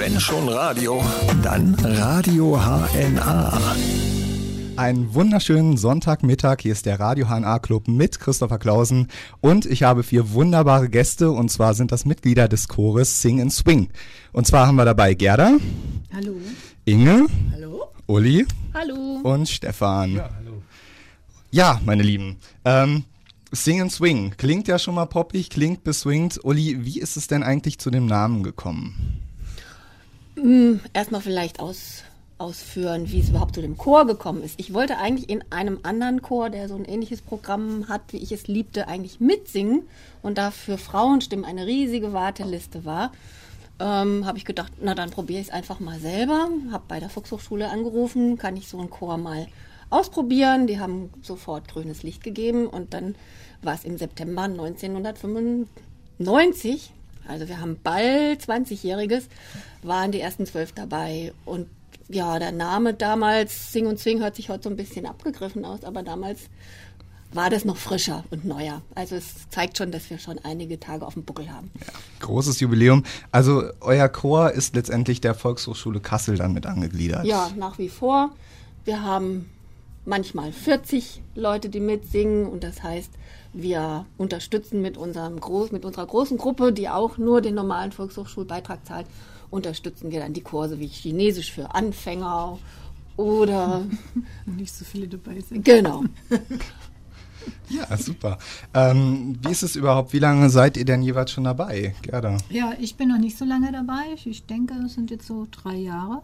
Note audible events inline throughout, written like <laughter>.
Wenn schon Radio, dann Radio HNA. Einen wunderschönen Sonntagmittag. Hier ist der Radio HNA Club mit Christopher Clausen und ich habe vier wunderbare Gäste und zwar sind das Mitglieder des Chores Sing and Swing. Und zwar haben wir dabei Gerda. Hallo. Inge. Hallo. Uli. Hallo. Und Stefan. Ja, hallo. Ja, meine Lieben. Ähm, Sing and Swing klingt ja schon mal poppig, klingt beswingt. Uli, wie ist es denn eigentlich zu dem Namen gekommen? Erstmal vielleicht aus, ausführen, wie es überhaupt zu dem Chor gekommen ist. Ich wollte eigentlich in einem anderen Chor, der so ein ähnliches Programm hat, wie ich es liebte, eigentlich mitsingen. Und da für Frauenstimmen eine riesige Warteliste war, ähm, habe ich gedacht, na dann probiere ich es einfach mal selber. Habe bei der Volkshochschule angerufen, kann ich so einen Chor mal ausprobieren. Die haben sofort grünes Licht gegeben und dann war es im September 1995. Also wir haben bald 20-Jähriges, waren die ersten zwölf dabei und ja, der Name damals, Sing und Swing, hört sich heute so ein bisschen abgegriffen aus, aber damals war das noch frischer und neuer. Also es zeigt schon, dass wir schon einige Tage auf dem Buckel haben. Großes Jubiläum. Also euer Chor ist letztendlich der Volkshochschule Kassel dann mit angegliedert. Ja, nach wie vor. Wir haben manchmal 40 Leute, die mitsingen und das heißt, wir unterstützen mit, unserem Groß, mit unserer großen Gruppe, die auch nur den normalen Volkshochschulbeitrag zahlt, unterstützen wir dann die Kurse wie Chinesisch für Anfänger oder <laughs> Nicht so viele dabei sind. genau. <laughs> Ja, super. Ähm, wie ist es überhaupt? Wie lange seid ihr denn jeweils schon dabei, Gerda? Ja, ich bin noch nicht so lange dabei. Ich- denke, es sind jetzt so drei Jahre.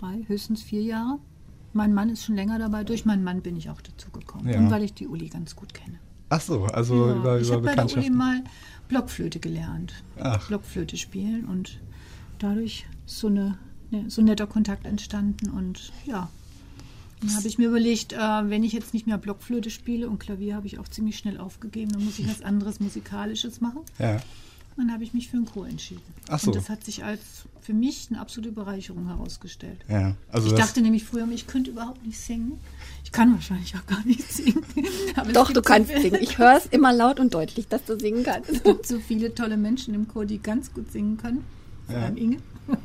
Drei, höchstens vier Jahre. Mein Mann ist schon länger dabei. Durch meinen Mann bin ich auch dazu gekommen. Ja. Und weil ich die Uli ganz gut kenne. Ach so, also Ja, über, ich über habe bei der Uli Bekanntschaften. mal Blockflöte gelernt. Ach. Blockflöte spielen und dadurch so, eine, ne, so ein netter Kontakt entstanden. Und ja, dann habe ich mir überlegt, äh, wenn ich jetzt nicht mehr Blockflöte spiele und Klavier habe ich auch ziemlich schnell aufgegeben, dann muss ich was anderes Musikalisches machen. Ja. Dann habe ich mich für einen Chor entschieden. Ach so. Und das hat sich als für mich eine absolute Bereicherung herausgestellt. ja. Also Ich dachte nämlich früher, ich könnte überhaupt nicht singen. Ich kann wahrscheinlich auch gar nicht singen. <laughs> Doch, du so kannst viele- singen. Ich höre es immer laut und deutlich, dass du singen kannst. Es gibt so viele tolle Menschen im Chor, die ganz gut singen können. Vor Ja. allem Inge. <laughs>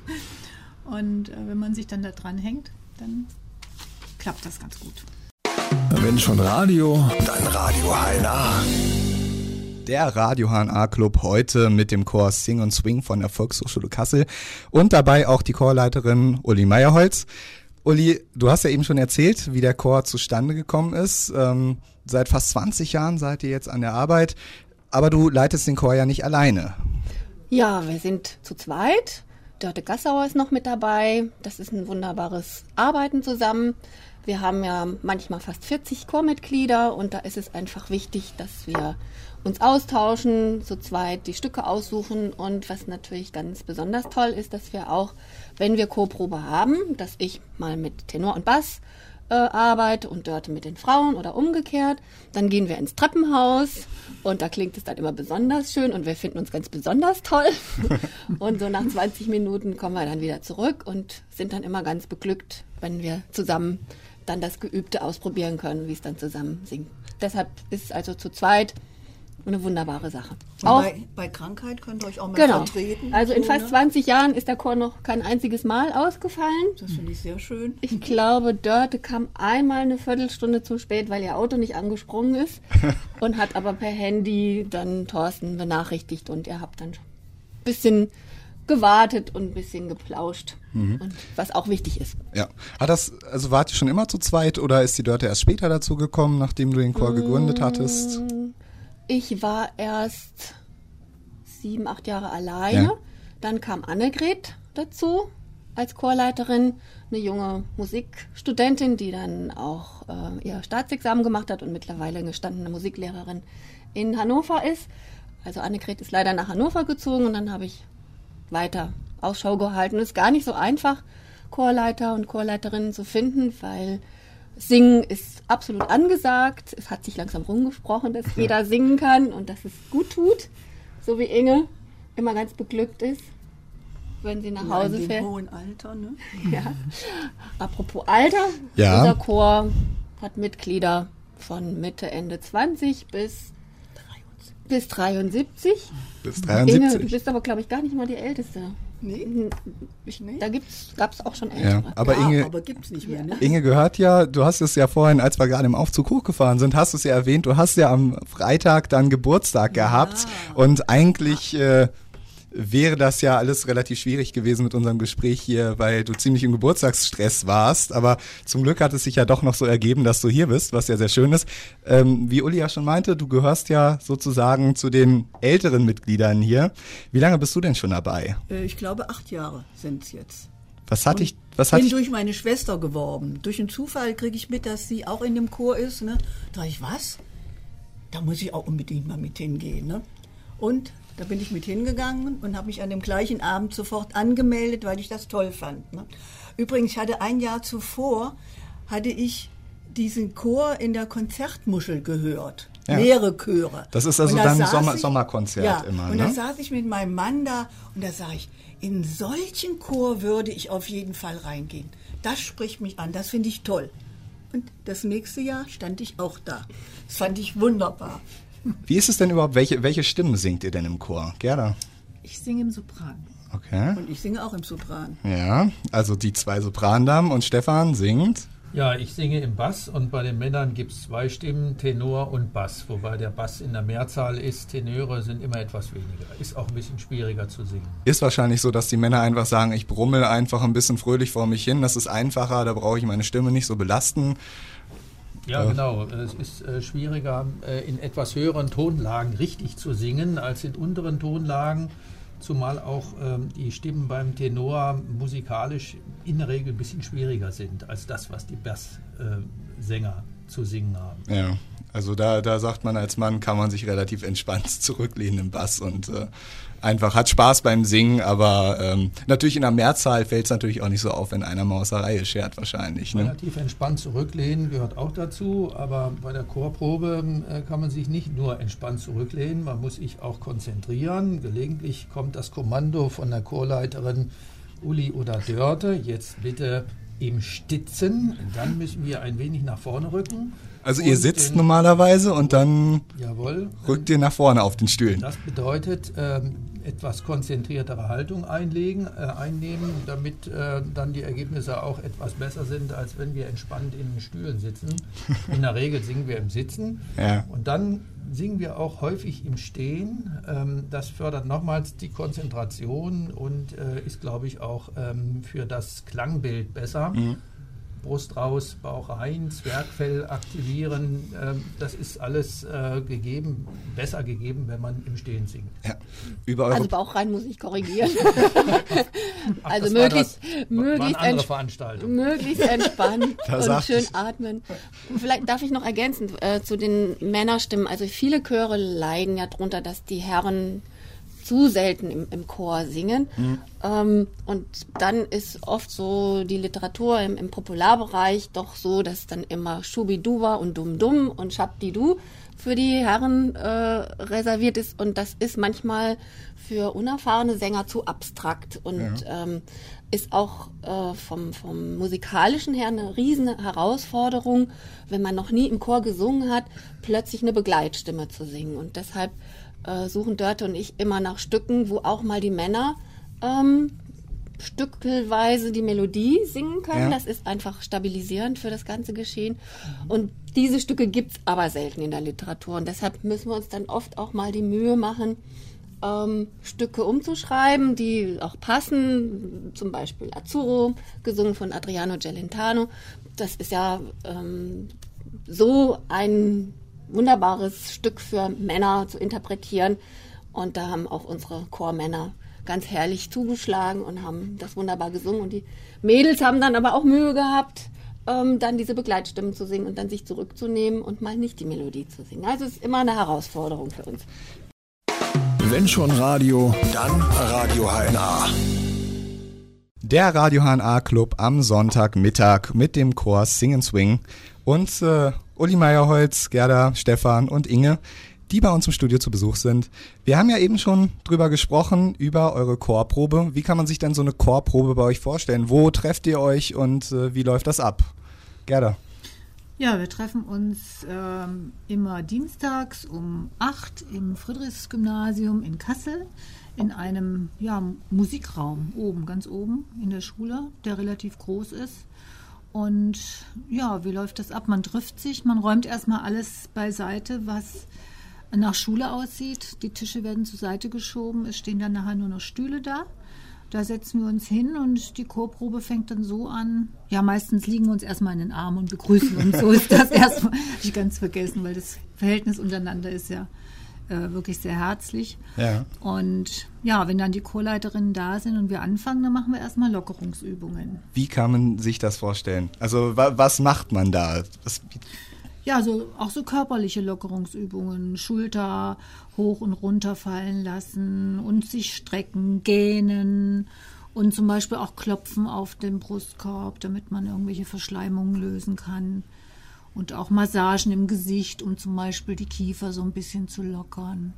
Und äh, wenn man sich dann da dran hängt, dann klappt das ganz gut. Wenn schon Radio, dann Radio HNA. Der Radio HNA Club heute mit dem Chor Sing und Swing von der Volkshochschule Kassel und dabei auch die Chorleiterin Uli Meyerholz. Uli, du hast ja eben schon erzählt, wie der Chor zustande gekommen ist. Ähm, seit fast 20 Jahren seid ihr jetzt an der Arbeit, aber du leitest den Chor ja nicht alleine. Ja, wir sind zu zweit. Dörte Gassauer ist noch mit dabei. Das ist ein wunderbares Arbeiten zusammen. Wir haben ja manchmal fast 40 Chormitglieder und da ist es einfach wichtig, dass wir uns austauschen, zu zweit die Stücke aussuchen und was natürlich ganz besonders toll ist, dass wir auch, wenn wir Chorprobe haben, dass ich mal mit Tenor und Bass äh, arbeite und Dörte mit den Frauen oder umgekehrt. Dann gehen wir ins Treppenhaus und da klingt es dann immer besonders schön und wir finden uns ganz besonders toll. <laughs> und so nach 20 Minuten kommen wir dann wieder zurück und sind dann immer ganz beglückt, wenn wir zusammen dann das Geübte ausprobieren können, wie es dann zusammen singt. Deshalb ist es also zu zweit eine wunderbare Sache. Auch bei, bei Krankheit könnt ihr euch auch mal Genau. vertreten. Also in fast ne? 20 Jahren ist der Chor noch kein einziges Mal ausgefallen. Das finde ich sehr schön. Ich glaube, Dörte kam einmal eine Viertelstunde zu spät, weil ihr Auto nicht angesprungen ist <laughs> und hat aber per Handy dann Thorsten benachrichtigt und ihr habt dann ein bisschen gewartet und ein bisschen geplauscht, und was auch wichtig ist. Ja. Hat das, also wart ihr schon immer zu zweit oder ist die Dörte erst später dazu gekommen, nachdem du den Chor gegründet hattest? Ich war erst sieben, acht Jahre alleine. Ja. Dann kam Annegret dazu als Chorleiterin, eine junge Musikstudentin, die dann auch äh, ihr Staatsexamen gemacht hat und mittlerweile eine gestandene Musiklehrerin in Hannover ist. Also Annegret ist leider nach Hannover gezogen und dann habe ich weiter Ausschau gehalten. Es ist gar nicht so einfach, Chorleiter und Chorleiterinnen zu finden, weil Singen ist absolut angesagt. Es hat sich langsam rumgesprochen, dass jeder singen kann und dass es gut tut. So wie Inge immer ganz beglückt ist, wenn sie nach Ja, Hause in dem fährt. hohen Alter, ne? <laughs> Ja. Apropos Alter, Ja. unser Chor hat Mitglieder von Mitte, Ende 20 bis, bis 73. Bis Inge, du 73. bist aber, glaube ich, gar nicht mal die Älteste. Nee, Ich, Nee? Da gab es auch schon Ja, ältere. aber ja, Inge, aber gibt's nicht mehr, ne? Inge gehört ja, du hast es ja vorhin, als wir gerade im Aufzug hochgefahren sind, hast du es ja erwähnt, du hast ja am Freitag dann Geburtstag gehabt und eigentlich äh, wäre das ja alles relativ schwierig gewesen mit unserem Gespräch hier, weil du ziemlich im Geburtstagsstress warst, aber zum Glück hat es sich ja doch noch so ergeben, dass du hier bist, was ja sehr schön ist. Ähm, wie Uli ja schon meinte, du gehörst ja sozusagen zu den älteren Mitgliedern hier. Wie lange bist du denn schon dabei? Äh, Ich glaube, acht Jahre sind es jetzt. Was hatte ich, was bin hatte ich, durch meine Schwester geworben. Durch einen Zufall kriege ich mit, dass sie auch in dem Chor ist. Ne? Da dachte ich, was? Da muss ich auch unbedingt mal mit hingehen. Ne? Und da bin ich mit hingegangen und habe mich an dem gleichen Abend sofort angemeldet, weil ich das toll fand. Ne? Übrigens, ich hatte ein Jahr zuvor, hatte ich diesen Chor in der Konzertmuschel gehört. Ja. Mehrere Chöre. Das ist also Und dann saß Sommer- ich- Sommerkonzert ja, immer, Und ne? da saß ich mit meinem Mann da und da sah ich, in solchen Chor würde ich auf jeden Fall reingehen. Das spricht mich an, das finde ich toll. Und das nächste Jahr stand ich auch da. Das fand ich wunderbar. Wie ist es denn überhaupt, welche, welche Stimmen singt ihr denn im Chor? Gerda? Ich singe im Sopran. Okay. Und ich singe auch im Sopran. Ja, also die zwei Soprandamen und Stefan singt. Ja, ich singe im Bass und bei den Männern gibt es zwei Stimmen, Tenor und Bass, wobei der Bass in der Mehrzahl ist. Tenöre sind immer etwas weniger. Ist auch ein bisschen schwieriger zu singen. Ist wahrscheinlich so, dass die Männer einfach sagen, ich brummel einfach ein bisschen fröhlich vor mich hin, das ist einfacher, da brauche ich meine Stimme nicht so belasten. Ja, Ja. genau. Es ist äh, schwieriger, äh, in etwas höheren Tonlagen richtig zu singen als in unteren Tonlagen, zumal auch ähm, die Stimmen beim Tenor musikalisch in der Regel ein bisschen schwieriger sind als das, was die Basssänger zu singen haben. Ja, also da, da sagt man, als Mann kann man sich relativ entspannt <laughs> zurücklehnen im Bass und äh, einfach hat Spaß beim Singen, aber ähm, natürlich in der Mehrzahl fällt es natürlich auch nicht so auf, wenn einer mal aus der Reihe schert wahrscheinlich. Ne? Relativ entspannt zurücklehnen gehört auch dazu, aber bei der Chorprobe äh, kann man sich nicht nur entspannt zurücklehnen, man muss sich auch konzentrieren. Gelegentlich kommt das Kommando von der Chorleiterin Uli oder Dörte, jetzt bitte im Stitzen, dann müssen wir ein wenig nach vorne rücken. Also ihr sitzt den- normalerweise und dann Jawohl. rückt ihr nach vorne auf den Stühlen. Das bedeutet, ähm, etwas konzentriertere Haltung einlegen, äh, einnehmen, damit äh, dann die Ergebnisse auch etwas besser sind, als wenn wir entspannt in den Stühlen sitzen. <laughs> In der Regel singen wir im Sitzen. Ja. Und dann singen wir auch häufig im Stehen. Ähm, das fördert nochmals die Konzentration und äh, ist, glaube ich, auch ähm, für das Klangbild besser. Brust raus, Bauch rein, Zwergfell aktivieren. Ähm, das ist alles äh, gegeben, besser gegeben, wenn man im Stehen singt. Ja. Über eure Also Bauch rein muss ich korrigieren. <laughs> Ach, also möglichst, das- möglichst, war eine andere ents Veranstaltung. möglichst entspannt <laughs> und schön es. atmen. Und vielleicht darf ich noch ergänzen äh, zu den Männerstimmen. Also viele Chöre leiden ja darunter, dass die Herren zu selten im, im Chor singen. Ähm, und dann ist oft so die Literatur im, im Popularbereich doch so, dass dann immer Schubiduba und Dum-Dum und Schabdidu für die Herren äh, reserviert ist. Und das ist manchmal für unerfahrene Sänger zu abstrakt und ähm, ist auch äh, vom, vom musikalischen her eine riesen Herausforderung, wenn man noch nie im Chor gesungen hat, plötzlich eine Begleitstimme zu singen. Und deshalb äh, suchen Dörte und ich immer nach Stücken, wo auch mal die Männer ähm, stückelweise die Melodie singen können. Ja. Das ist einfach stabilisierend für das ganze Geschehen. Und diese Stücke gibt's aber selten in der Literatur. Und deshalb müssen wir uns dann oft auch mal die Mühe machen, ähm, Stücke umzuschreiben, die auch passen. Zum Beispiel Azzurro, gesungen von Adriano Gelentano. Das ist ja ähm, so ein wunderbares Stück für Männer zu interpretieren. Und da haben auch unsere Chormänner ganz herrlich zugeschlagen und haben das wunderbar gesungen. Und die Mädels haben dann aber auch Mühe gehabt, ähm, dann diese Begleitstimmen zu singen und dann sich zurückzunehmen und mal nicht die Melodie zu singen. Also es ist immer eine Herausforderung für uns. Wenn schon Radio, dann Radio HNA. Der Radio HNA Club am Sonntagmittag mit dem Chor Sing and Swing und äh, Uli Meyerholz, Gerda, Stefan und Inge, die bei uns im Studio zu Besuch sind. Wir haben ja eben schon drüber gesprochen, über eure Chorprobe. Wie kann man sich denn so eine Chorprobe bei euch vorstellen? Wo trefft ihr euch und äh, wie läuft das ab? Gerda. Ja, wir treffen uns ähm, immer dienstags um 8 im Friedrichsgymnasium in Kassel in einem ja, Musikraum oben, ganz oben in der Schule, der relativ groß ist. Und ja, wie läuft das ab? Man trifft sich, man räumt erstmal alles beiseite, was nach Schule aussieht. Die Tische werden zur Seite geschoben, es stehen dann nachher nur noch Stühle da. Da setzen wir uns hin und die Chorprobe fängt dann so an. Ja, meistens liegen wir uns erstmal in den Arm und begrüßen uns. So ist das <laughs> erstmal. Hab ich ganz vergessen, weil das Verhältnis untereinander ist ja äh, wirklich sehr herzlich. Ja. Und ja, wenn dann die Chorleiterinnen da sind und wir anfangen, dann machen wir erstmal Lockerungsübungen. Wie kann man sich das vorstellen? Also wa was macht man da? Was, Ja, so auch so körperliche Lockerungsübungen, Schulter hoch und runter fallen lassen und sich strecken, gähnen und zum Beispiel auch klopfen auf den Brustkorb, damit man irgendwelche Verschleimungen lösen kann. Und auch Massagen im Gesicht, um zum Beispiel die Kiefer so ein bisschen zu lockern.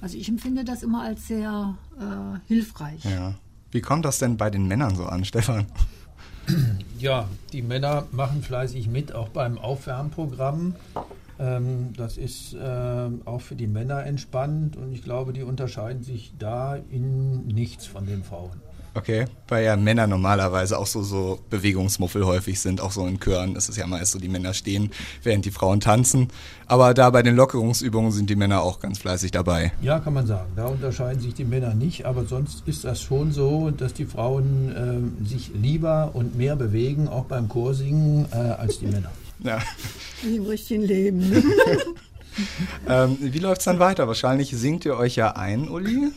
Also ich empfinde das immer als sehr äh, hilfreich. ja. Wie kommt das denn bei den Männern so an, <laughs> Stefan? Ja, die Männer machen fleißig mit, auch beim Aufwärmprogramm. Ähm, das ist ähm, auch für die Männer entspannt und ich glaube, die unterscheiden sich da in nichts von den Frauen. Okay, weil ja Männer normalerweise auch so, so Bewegungsmuffel häufig sind, auch so in Chören ist es ja meist so, die Männer stehen, während die Frauen tanzen. Aber da bei den Lockerungsübungen sind die Männer auch ganz fleißig dabei. Ja, kann man sagen. Da unterscheiden sich die Männer nicht, aber sonst ist das schon so, dass die Frauen ähm, sich lieber und mehr bewegen, auch beim Chorsingen, äh, als die Männer. Ja. Im richtigen Leben. <laughs> Ähm, wie läuft's dann weiter? Wahrscheinlich singt ihr euch ja ein, Uli.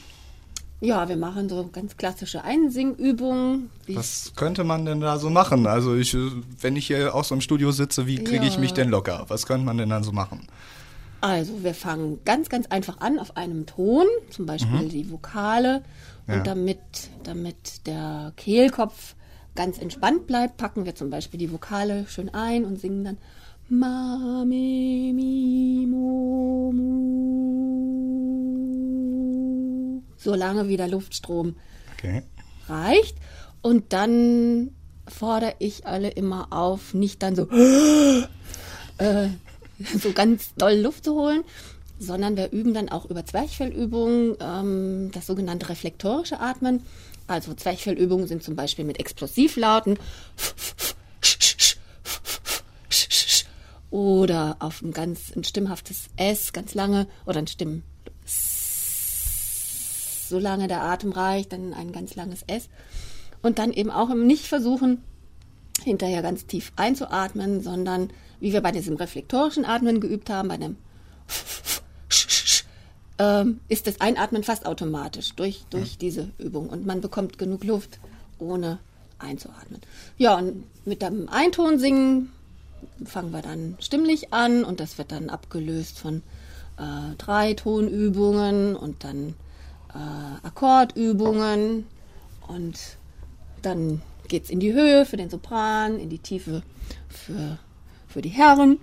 Ja, wir machen so ganz klassische Einsingübungen. Was könnte man denn da so machen? Also ich, äh, wenn ich hier auch so im Studio sitze, wie kriege ich Ja. mich denn locker? Was könnte man denn dann so machen? Also wir fangen ganz, ganz einfach an auf einem Ton, zum Beispiel die Vokale. Ja. Und damit, damit der Kehlkopf ganz entspannt bleibt, packen wir zum Beispiel die Vokale schön ein und singen dann Ma, me, mi, mo, mu. Solange wie der Luftstrom Okay. reicht. Und dann fordere ich alle immer auf, nicht dann so, <gasps> äh, so ganz doll Luft zu holen, sondern wir üben dann auch über Zwerchfellübungen, ähm, das sogenannte reflektorische Atmen. Also Zwerchfellübungen sind zum Beispiel mit Explosivlauten oder auf ein ganz ein stimmhaftes S, ganz lange, oder ein Stimm, solange der Atem reicht, dann ein ganz langes S. Und dann eben auch im nicht versuchen, hinterher ganz tief einzuatmen, sondern wie wir bei diesem reflektorischen Atmen geübt haben, bei dem <laughs> ähm, ist das Einatmen fast automatisch durch, durch diese Übung. Und man bekommt genug Luft, ohne einzuatmen. Ja, und mit dem Einton singen fangen wir dann stimmlich an und das wird dann abgelöst von äh, drei Tonübungen und dann äh, Akkordübungen und dann geht es in die Höhe für den Sopran, in die Tiefe für, für die Herren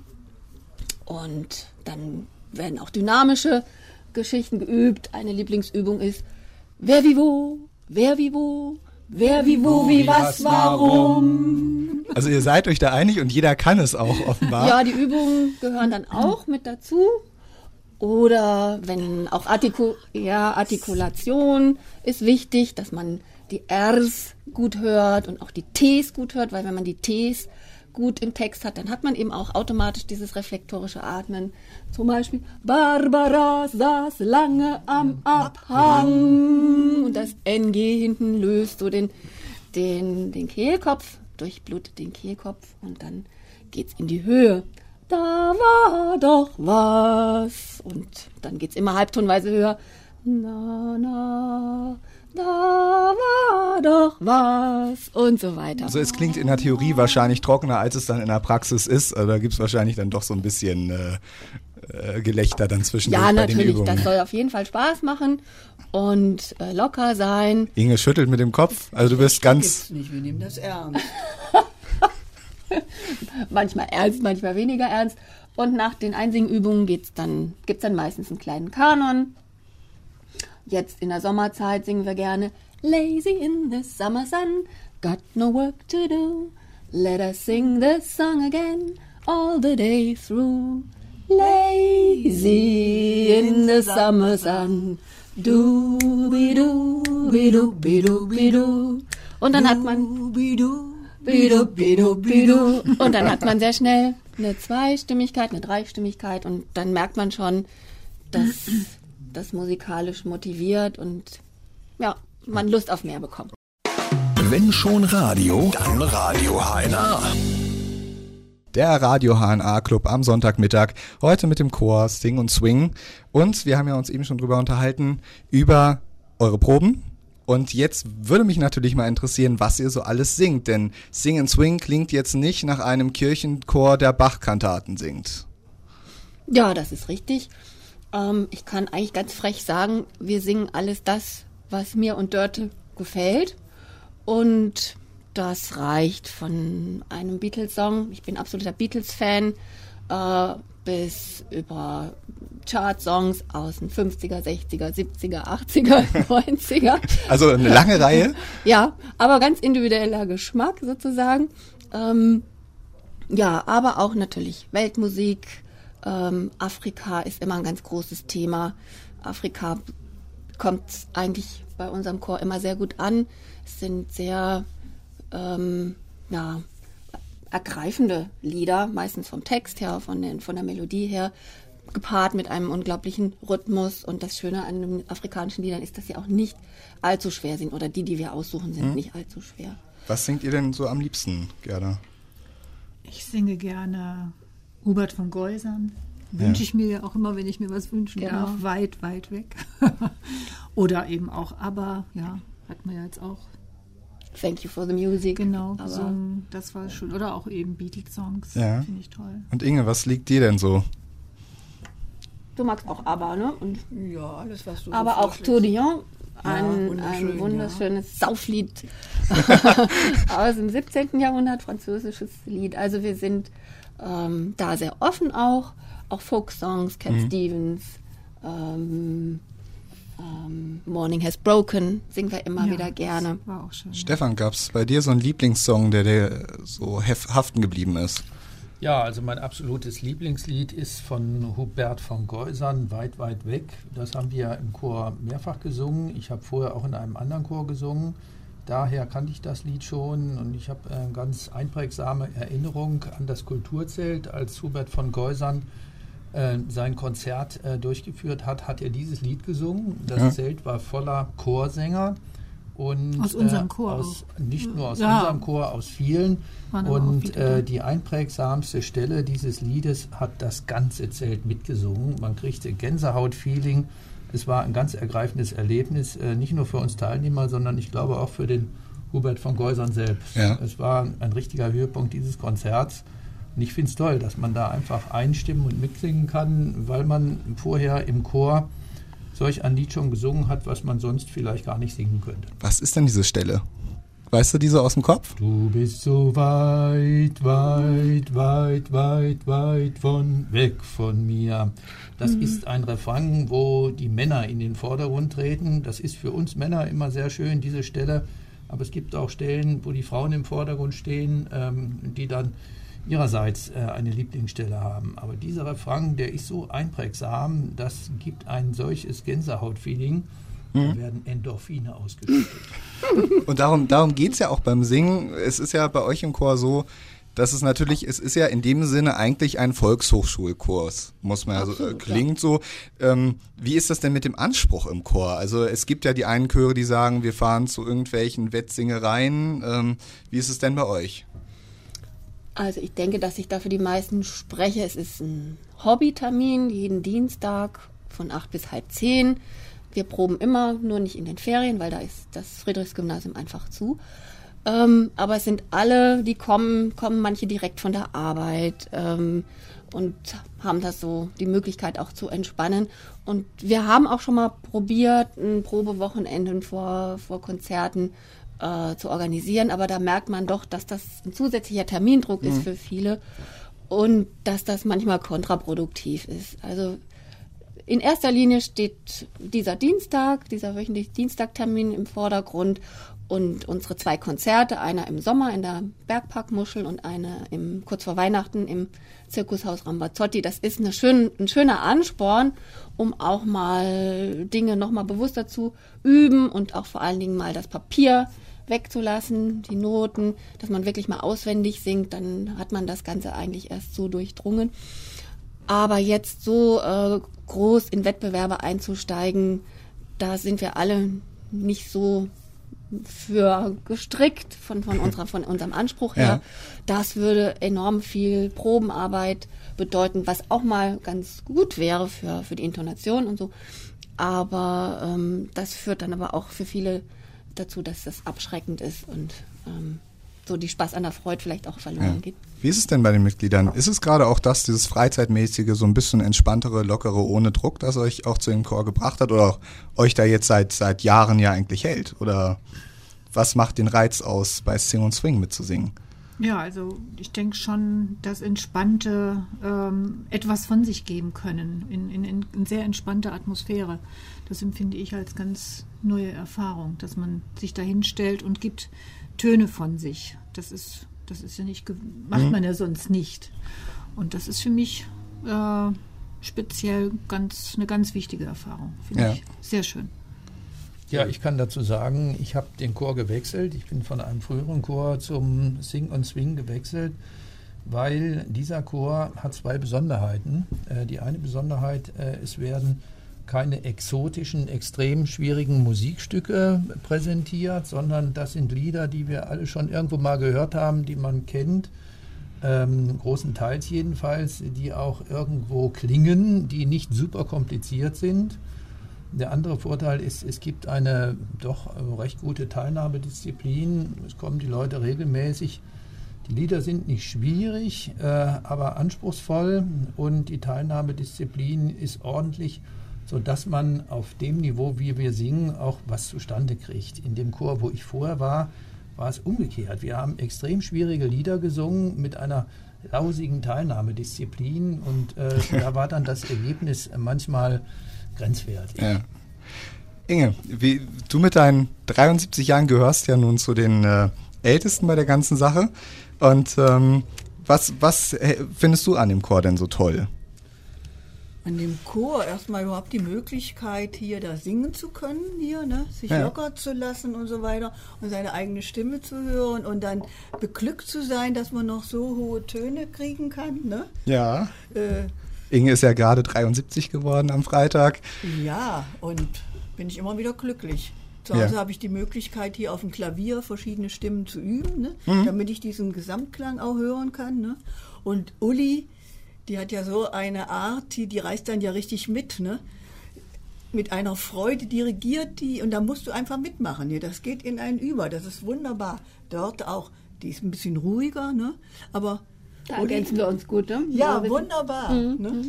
und dann werden auch dynamische Geschichten geübt. Eine Lieblingsübung ist Wer wie wo, wer wie wo, wer wie wo, wie was, warum. Also ihr seid euch da einig und jeder kann es auch <laughs> offenbar. Ja, die Übungen gehören dann auch mit dazu. Oder wenn auch Artiku ja, Artikulation ist wichtig, dass man die Rs gut hört und auch die Ts gut hört, weil wenn man die Ts gut im Text hat, dann hat man eben auch automatisch dieses reflektorische Atmen. Zum Beispiel Barbara saß lange am Abhang und das NG hinten löst so den, den, den Kehlkopf, durchblutet den Kehlkopf und dann geht's in die Höhe. Da war doch was. Und dann geht's immer halbtonweise höher. Na, na, da war doch was. Und so weiter. Also es klingt in der Theorie wahrscheinlich trockener, als es dann in der Praxis ist. Also da gibt es wahrscheinlich dann doch so ein bisschen äh, äh, Gelächter dann zwischen ja, bei den natürlich, das soll auf jeden Fall Spaß machen und äh, locker sein. Inge schüttelt mit dem Kopf. Also du bist ganz... Gibt's nicht, wir nehmen das ernst. <laughs> <laughs> manchmal ernst, manchmal weniger ernst. Und nach den Einsingübungen geht's dann, gibt's dann meistens einen kleinen Kanon. Jetzt in der Sommerzeit singen wir gerne Lazy in the summer sun, got no work to do. Let us sing this song again all the day through. Lazy in the summer sun, Du, bidu, bidu, bidu, bidu. Und dann hat man Bidu. bidu, bidu. Und dann hat man sehr schnell eine Zweistimmigkeit, eine Dreistimmigkeit und dann merkt man schon, dass das musikalisch motiviert und ja, man Lust auf mehr bekommt. Wenn schon Radio, dann Radio HNA. Der Radio HNA Club am Sonntagmittag. Heute mit dem Chor Sing und Swing. Und wir haben ja uns eben schon drüber unterhalten, über eure Proben. Und jetzt würde mich natürlich mal interessieren, was ihr so alles singt. Denn Sing and Swing klingt jetzt nicht nach einem Kirchenchor, der Bach-Kantaten singt. Ja, das ist richtig. Ähm, ich kann eigentlich ganz frech sagen, wir singen alles das, was mir und Dörte gefällt. Und das reicht von einem Beatles-Song, ich bin absoluter Beatles-Fan, äh, bis über Chart-Songs aus den 50er, 60er, 70er, 80er, 90er. Also eine lange Reihe. <laughs> Ja, aber ganz individueller Geschmack sozusagen. Ähm, ja, aber auch natürlich Weltmusik. Ähm, Afrika ist immer ein ganz großes Thema. Afrika kommt eigentlich bei unserem Chor immer sehr gut an. Es sind sehr ähm, ja, ergreifende Lieder, meistens vom Text her, von, den, von der Melodie her, gepaart mit einem unglaublichen Rhythmus. Und das Schöne an den afrikanischen Liedern ist, dass sie auch nicht allzu schwer sind. Oder die, die wir aussuchen, sind nicht allzu schwer. Was singt ihr denn so am liebsten, Gerda? Ich singe gerne Hubert von Geusern. Wünsche ich mir ja auch immer, wenn ich mir was wünschen Genau. darf, weit, weit weg. <laughs> Oder eben auch Aber, ja, hat man ja jetzt auch Thank you for the music. genau Aber gesungen. Das war schön. Oder auch eben Beatles-Songs. Ja. Finde ich toll. Und Inge, was liegt dir denn so? du magst auch ABBA, ne? Und, Ja, alles, was du aber so auch vorschlägst. Tourbillon. Ja, Ein, wunderschön, ein wunderschönes Sauflied <laughs> aus dem 17. Jahrhundert, französisches Lied. Also wir sind ähm, da sehr offen auch. Auch Folksongs, Cat Stevens, ähm, ähm, Morning Has Broken, singen wir immer Ja, wieder gerne. das War auch schön. Stefan, gab's bei dir so einen Lieblingssong, der dir so haften geblieben ist? Ja, also mein absolutes Lieblingslied ist von Hubert von Geusern, Weit, weit weg. Das haben wir im Chor mehrfach gesungen. Ich habe vorher auch in einem anderen Chor gesungen. Daher kannte ich das Lied schon und ich habe eine ganz einprägsame Erinnerung an das Kulturzelt, als Hubert von Geusern äh, sein Konzert äh, durchgeführt hat, hat er dieses Lied gesungen. Das Ja. Zelt war voller Chorsänger. Und, Aus unserem Chor Aus, nicht nur aus Ja. unserem Chor, aus vielen. Und äh, die einprägsamste Stelle dieses Liedes hat das ganze Zelt mitgesungen. Man kriegte Gänsehaut-Feeling. Es war ein ganz ergreifendes Erlebnis, äh, nicht nur für uns Teilnehmer, sondern ich glaube auch für den Hubert von Geusern selbst. Ja. Es war ein richtiger Höhepunkt dieses Konzerts. Und ich finde es toll, dass man da einfach einstimmen und mitsingen kann, weil man vorher im Chor solch ein Lied schon gesungen hat, was man sonst vielleicht gar nicht singen könnte. Was ist denn diese Stelle? Weißt du diese aus dem Kopf? Du bist so weit, weit, weit, weit, weit von weg von mir. Das ist ein Refrain, wo die Männer in den Vordergrund treten. Das ist für uns Männer immer sehr schön, diese Stelle. Aber es gibt auch Stellen, wo die Frauen im Vordergrund stehen, ähm, die dann ihrerseits äh, eine Lieblingsstelle haben. Aber dieser Refrain, der ist so einprägsam, das gibt ein solches Gänsehautfeeling. Da werden Endorphine ausgeschüttet. <laughs> Und darum, darum geht's ja auch beim Singen. Es ist ja bei euch im Chor so, dass es natürlich, es ist ja in dem Sinne eigentlich ein Volkshochschulkurs, muss man ja so, äh, Absolut, ja. klingt so. Ähm, wie ist das denn mit dem Anspruch im Chor? Also es gibt ja die einen Chöre, die sagen, wir fahren zu irgendwelchen Wettsingereien. Ähm, wie ist es denn bei euch? Also ich denke, dass ich da für die meisten spreche. Es ist ein Hobbytermin, jeden Dienstag von acht bis halb zehn. Wir proben immer, nur nicht in den Ferien, weil da ist das Friedrichsgymnasium einfach zu. Ähm, aber es sind alle, die kommen, kommen manche direkt von der Arbeit ähm, und haben das so die Möglichkeit auch zu entspannen. Und wir haben auch schon mal probiert, ein Probewochenende vor, vor Konzerten äh, zu organisieren, aber da merkt man doch, dass das ein zusätzlicher Termindruck ist für viele und dass das manchmal kontraproduktiv ist. Also in erster Linie steht dieser Dienstag, dieser wöchentliche Dienstagtermin im Vordergrund Und unsere zwei Konzerte, einer im Sommer in der Bergparkmuschel und eine im, kurz vor Weihnachten im Zirkushaus Rambazzotti, das ist eine schön, ein schöner Ansporn, um auch mal Dinge nochmal bewusster zu üben und auch vor allen Dingen mal das Papier wegzulassen, die Noten, dass man wirklich mal auswendig singt, dann hat man das Ganze eigentlich erst so durchdrungen. Aber jetzt so äh, groß in Wettbewerbe einzusteigen, da sind wir alle nicht so für gestrickt von, von, <laughs> unserer, von unserem Anspruch her. Ja. Das würde enorm viel Probenarbeit bedeuten, was auch mal ganz gut wäre für, für die Intonation und so. Aber ähm, das führt dann aber auch für viele dazu, dass das abschreckend ist und ähm, so die Spaß an der Freude vielleicht auch verloren ja. geht. Wie ist es denn bei den Mitgliedern? Ist es gerade auch das, dieses Freizeitmäßige, so ein bisschen entspanntere, lockere, ohne Druck, das euch auch zu dem Chor gebracht hat oder auch euch da jetzt seit, seit Jahren ja eigentlich hält? Oder was macht den Reiz aus, bei Sing und Swing mitzusingen? Ja, also ich denke schon, dass Entspannte ähm, etwas von sich geben können, in, in, in sehr entspannter Atmosphäre. Das empfinde ich als ganz neue Erfahrung, dass man sich da hinstellt und gibt Töne von sich. Das ist, das ist ja nicht, macht mhm. man ja sonst nicht. Und das ist für mich äh, speziell ganz, eine ganz wichtige Erfahrung. Finde ja. ich sehr schön. Ja, ich kann dazu sagen, ich habe den Chor gewechselt. Ich bin von einem früheren Chor zum Sing und Swing gewechselt, weil dieser Chor hat zwei Besonderheiten. Äh, die eine Besonderheit, äh, es werden keine exotischen, extrem schwierigen Musikstücke präsentiert, sondern das sind Lieder, die wir alle schon irgendwo mal gehört haben, die man kennt, ähm, großenteils jedenfalls, die auch irgendwo klingen, die nicht super kompliziert sind. Der andere Vorteil ist, es gibt eine doch recht gute Teilnahmedisziplin. Es kommen die Leute regelmäßig. Die Lieder sind nicht schwierig, äh, aber anspruchsvoll und die Teilnahmedisziplin ist ordentlich sodass man auf dem Niveau, wie wir singen, auch was zustande kriegt. In dem Chor, wo ich vorher war, war es umgekehrt. Wir haben extrem schwierige Lieder gesungen mit einer lausigen Teilnahmedisziplin und äh, <laughs> da war dann das Ergebnis manchmal grenzwertig. Ja. Inge, wie, du mit deinen 73 Jahren gehörst ja nun zu den äh, Ältesten bei der ganzen Sache. Und ähm, was, was äh, findest du an dem Chor denn so toll? an dem Chor erstmal überhaupt die Möglichkeit, hier da singen zu können, hier, ne? sich ja. locker zu lassen und so weiter und seine eigene Stimme zu hören und dann beglückt zu sein, dass man noch so hohe Töne kriegen kann. Ne? Ja. Äh, Inge ist ja gerade 73 geworden am Freitag. Ja, und bin ich immer wieder glücklich. Zu Hause ja. habe ich die Möglichkeit, hier auf dem Klavier verschiedene Stimmen zu üben, ne? Mhm. damit ich diesen Gesamtklang auch hören kann. Ne? Und Uli, die hat ja so eine Art, die, die reißt dann ja richtig mit, ne? Mit einer Freude dirigiert die und da musst du einfach mitmachen. Hier. Das geht in einen über, das ist wunderbar. Dort auch, die ist ein bisschen ruhiger, ne? Aber da ergänzen wir uns gut, ne? Ja, ja wunderbar. Mhm. Ne?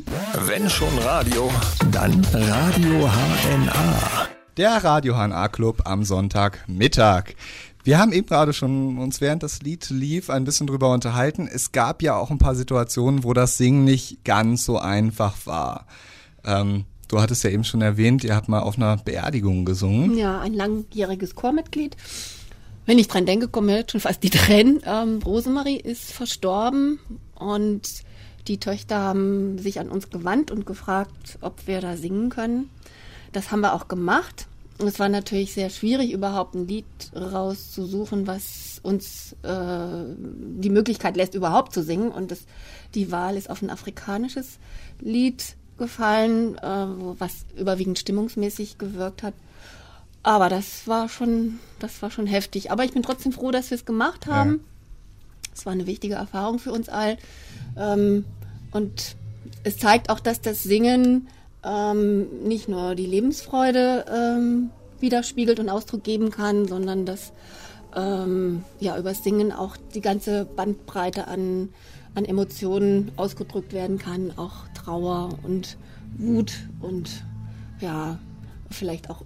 Wenn schon Radio, dann Radio HNA. Der Radio HNA Club am Sonntagmittag. Wir haben eben gerade schon uns während das Lied lief ein bisschen drüber unterhalten. Es gab ja auch ein paar Situationen, wo das Singen nicht ganz so einfach war. Ähm, du hattest ja eben schon erwähnt, ihr habt mal auf einer Beerdigung gesungen. Ja, ein langjähriges Chormitglied. Wenn ich dran denke, kommen mir schon fast die Tränen. Ähm, Rosemarie ist verstorben und die Töchter haben sich an uns gewandt und gefragt, ob wir da singen können. Das haben wir auch gemacht. Es war natürlich sehr schwierig, überhaupt ein Lied rauszusuchen, was uns äh, die Möglichkeit lässt, überhaupt zu singen. Und das, die Wahl ist auf ein afrikanisches Lied gefallen, äh, was überwiegend stimmungsmäßig gewirkt hat. Aber das war schon, das war schon heftig. Aber ich bin trotzdem froh, dass wir es gemacht haben. Es ja. war eine wichtige Erfahrung für uns all. Ähm, und es zeigt auch, dass das Singen ähm, nicht nur die Lebensfreude ähm, widerspiegelt und Ausdruck geben kann, sondern dass ähm, ja über Singen auch die ganze Bandbreite an, an Emotionen ausgedrückt werden kann, auch Trauer und Wut und ja, vielleicht auch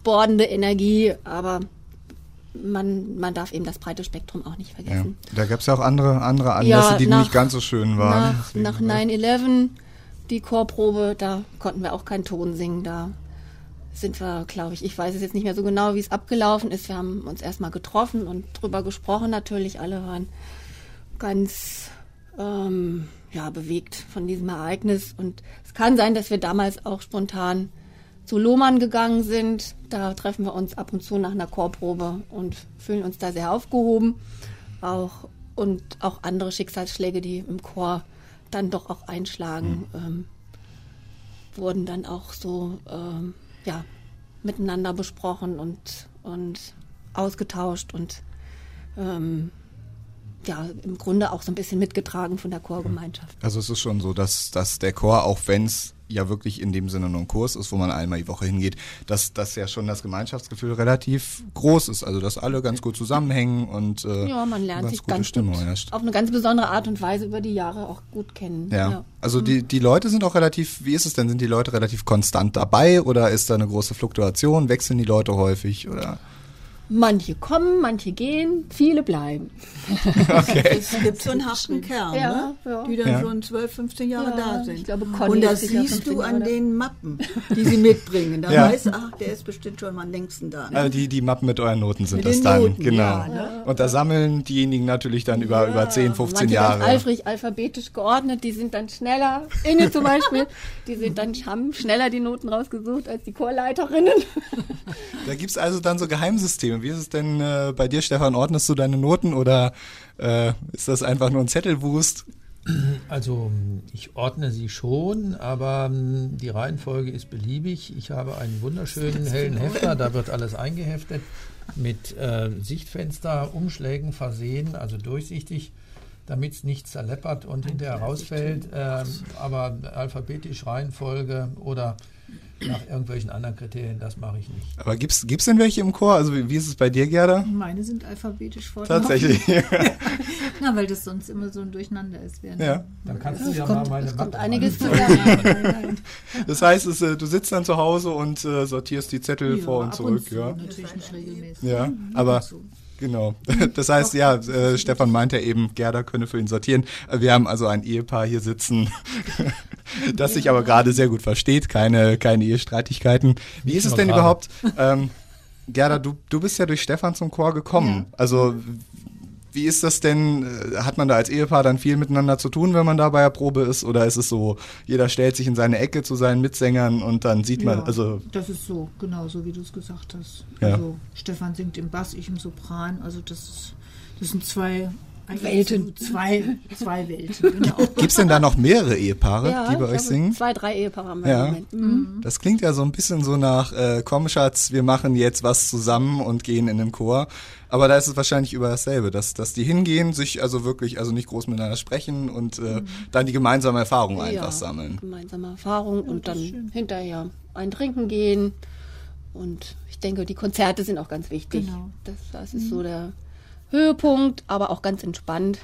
überbordende Energie, aber man, man darf eben das breite Spektrum auch nicht vergessen. Ja. Da gab es ja auch andere, andere Anlässe, ja, die nach, nicht ganz so schön waren. Nach, nach 9-11 die Chorprobe, da konnten wir auch keinen Ton singen. Da sind wir, glaube ich, ich weiß es jetzt nicht mehr so genau, wie es abgelaufen ist. Wir haben uns erstmal getroffen und drüber gesprochen. Natürlich, alle waren ganz ähm, ja, bewegt von diesem Ereignis. Und es kann sein, dass wir damals auch spontan zu Lohmann gegangen sind. Da treffen wir uns ab und zu nach einer Chorprobe und fühlen uns da sehr aufgehoben. Auch, und auch andere Schicksalsschläge, die im Chor dann doch auch einschlagen, mhm. ähm, wurden dann auch so ähm, ja, miteinander besprochen und, und ausgetauscht und ähm, ja, im Grunde auch so ein bisschen mitgetragen von der Chorgemeinschaft. Also es ist schon so, dass, dass der Chor, auch wenn es ja wirklich in dem Sinne nur ein Kurs ist, wo man einmal die Woche hingeht, dass, dass ja schon das Gemeinschaftsgefühl relativ groß ist. Also dass alle ganz gut zusammenhängen und äh, ja, man lernt sich ganz Stimmung gut, herrscht. auf eine ganz besondere Art und Weise über die Jahre auch gut kennen. Ja, ja. also die, die Leute sind auch relativ, wie ist es denn, sind die Leute relativ konstant dabei oder ist da eine große Fluktuation? Wechseln die Leute häufig oder? Manche kommen, manche gehen, viele bleiben. <laughs> Okay. Es gibt so einen harten Kern, ja, ne? ja. die dann ja. schon 12, 15 Jahre da sind. Glaube, und das siehst du an den Mappen, die sie mitbringen. Da weißt du, ach, der ist bestimmt schon mal am längsten da. Ne? Also die, die Mappen mit euren Noten sind mit das dann, Noten, genau. Ne? Und da sammeln diejenigen natürlich dann über, über 10, 15 manche Jahre. Ganz eifrig alphabetisch geordnet, die sind dann schneller. Inne zum Beispiel, die sind dann, haben schneller die Noten rausgesucht als die Chorleiterinnen. Da gibt es also dann so Geheimsysteme wie ist es denn äh, bei dir, Stefan? Ordnest du deine Noten oder äh, ist das einfach nur ein Zettelwust? Also ich ordne sie schon, aber ähm, die Reihenfolge ist beliebig. Ich habe einen wunderschönen hellen Hefter, da wird alles eingeheftet, mit äh, Sichtfensterumschlägen versehen, also durchsichtig, damit es nicht zerleppert und hinterher rausfällt. Äh, aber alphabetisch Reihenfolge oder nach irgendwelchen anderen Kriterien, das mache ich nicht. Aber gibt es denn welche im Chor? Also wie, wie, ist es bei dir, Gerda? Meine sind alphabetisch vor. Tatsächlich. <laughs> <laughs> Na, weil das sonst immer so ein Durcheinander ist. Ja. Dann kannst du ja kommt, mal meine kommt einiges zusammen. <laughs> das heißt, es, äh, du sitzt dann zu Hause und äh, sortierst die Zettel ja, vor und zurück. Und ja. Natürlich nicht regelmäßig. Ja, aber Genau. Das heißt, ja, äh, Stefan meinte ja eben, Gerda könne für ihn sortieren. Wir haben also ein Ehepaar hier sitzen, das sich aber gerade sehr gut versteht, keine, keine Ehestreitigkeiten. Wie ist es denn überhaupt? Ähm, Gerda, du, du bist ja durch Stefan zum Chor gekommen. Ja. Also wie ist das denn? Äh, hat man da als Ehepaar dann viel miteinander zu tun, wenn man da bei der Probe ist? Oder ist es so, jeder stellt sich in seine Ecke zu seinen Mitsängern und dann sieht man, ja, also. Das ist so, genau so wie du es gesagt hast. Ja. Also Stefan singt im Bass, ich im Sopran. Also das ist, das sind zwei Welten. Zwei, zwei Welten, genau. Gibt es denn da noch mehrere Ehepaare, ja, die bei euch singen? Zwei, drei Ehepaare haben wir ja. im Moment. Mhm. Das klingt ja so ein bisschen so nach, äh, komm Schatz, wir machen jetzt was zusammen und gehen in den Chor. Aber da ist es wahrscheinlich über dasselbe, dass, dass die hingehen, sich also wirklich, also nicht groß miteinander sprechen und äh, mhm. dann die gemeinsame Erfahrung ja, einfach sammeln. Gemeinsame Erfahrung und dann schön. hinterher ein Trinken gehen. Und ich denke, die Konzerte sind auch ganz wichtig. Genau. Das, das ist mhm. so der Höhepunkt, aber auch ganz entspannt,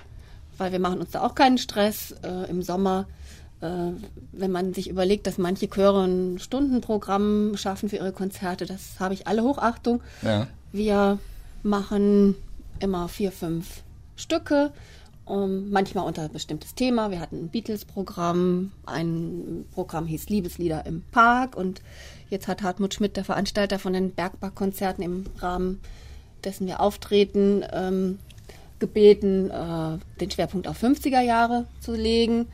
weil wir machen uns da auch keinen Stress äh, im Sommer. Äh, wenn man sich überlegt, dass manche Chöre ein Stundenprogramm schaffen für ihre Konzerte, das habe ich alle Hochachtung. Ja. Wir machen immer vier, fünf Stücke, um, manchmal unter bestimmtes Thema. Wir hatten ein Beatles-Programm, ein Programm hieß Liebeslieder im Park und jetzt hat Hartmut Schmidt, der Veranstalter von den Bergbackkonzerten im Rahmen dessen wir auftreten, ähm, gebeten, äh, den Schwerpunkt auf 50er Jahre zu legen,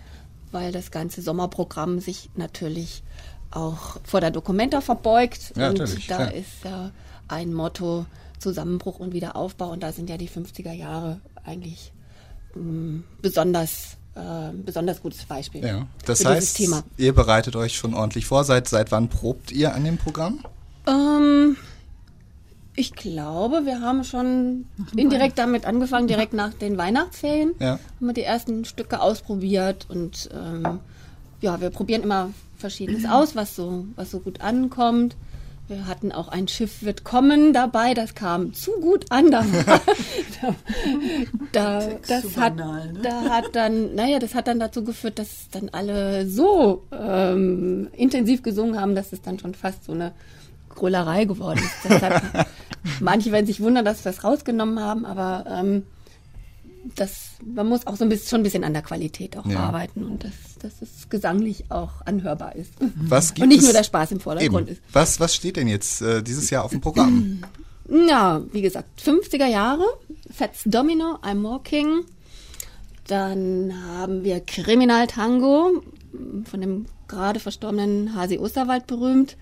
weil das ganze Sommerprogramm sich natürlich auch vor der Dokumenta verbeugt. Ja, und da klar. ist ja ein Motto Zusammenbruch und Wiederaufbau und da sind ja die 50er Jahre eigentlich mh, mm, besonders äh, besonders gutes Beispiel. Ja. Das heißt, ihr bereitet euch schon ordentlich vor. Seit, seit wann probt ihr an dem Programm? Ähm, ich glaube, wir haben schon indirekt damit angefangen, direkt nach den Weihnachtsferien. Ja. Haben wir die ersten Stücke ausprobiert und ähm, ja, wir probieren immer Verschiedenes <clears throat> aus, was so, was so gut ankommt. Wir hatten auch ein Schiff wird kommen dabei, das kam zu gut an. Da, <laughs> da, das, hat, banal, ne? da hat dann, naja, das hat dann dazu geführt, dass dann alle so ähm, intensiv gesungen haben, dass es dann schon fast so eine Grölerei geworden ist. Deshalb, <laughs> manche werden sich wundern, dass wir das rausgenommen haben, aber ähm, das, man muss auch so ein bisschen, schon ein bisschen an der Qualität auch Ja. arbeiten und dass, dass es gesanglich auch anhörbar ist. Was gibt und nicht es- nur der Spaß im Vordergrund Eben. ist. Was, was steht denn jetzt äh, dieses Jahr auf dem Programm? Ja, wie gesagt, 50er Jahre, Fats Domino, I'm Walking. Dann haben wir Kriminal Tango, von dem gerade verstorbenen Hasi Osterwald berühmt.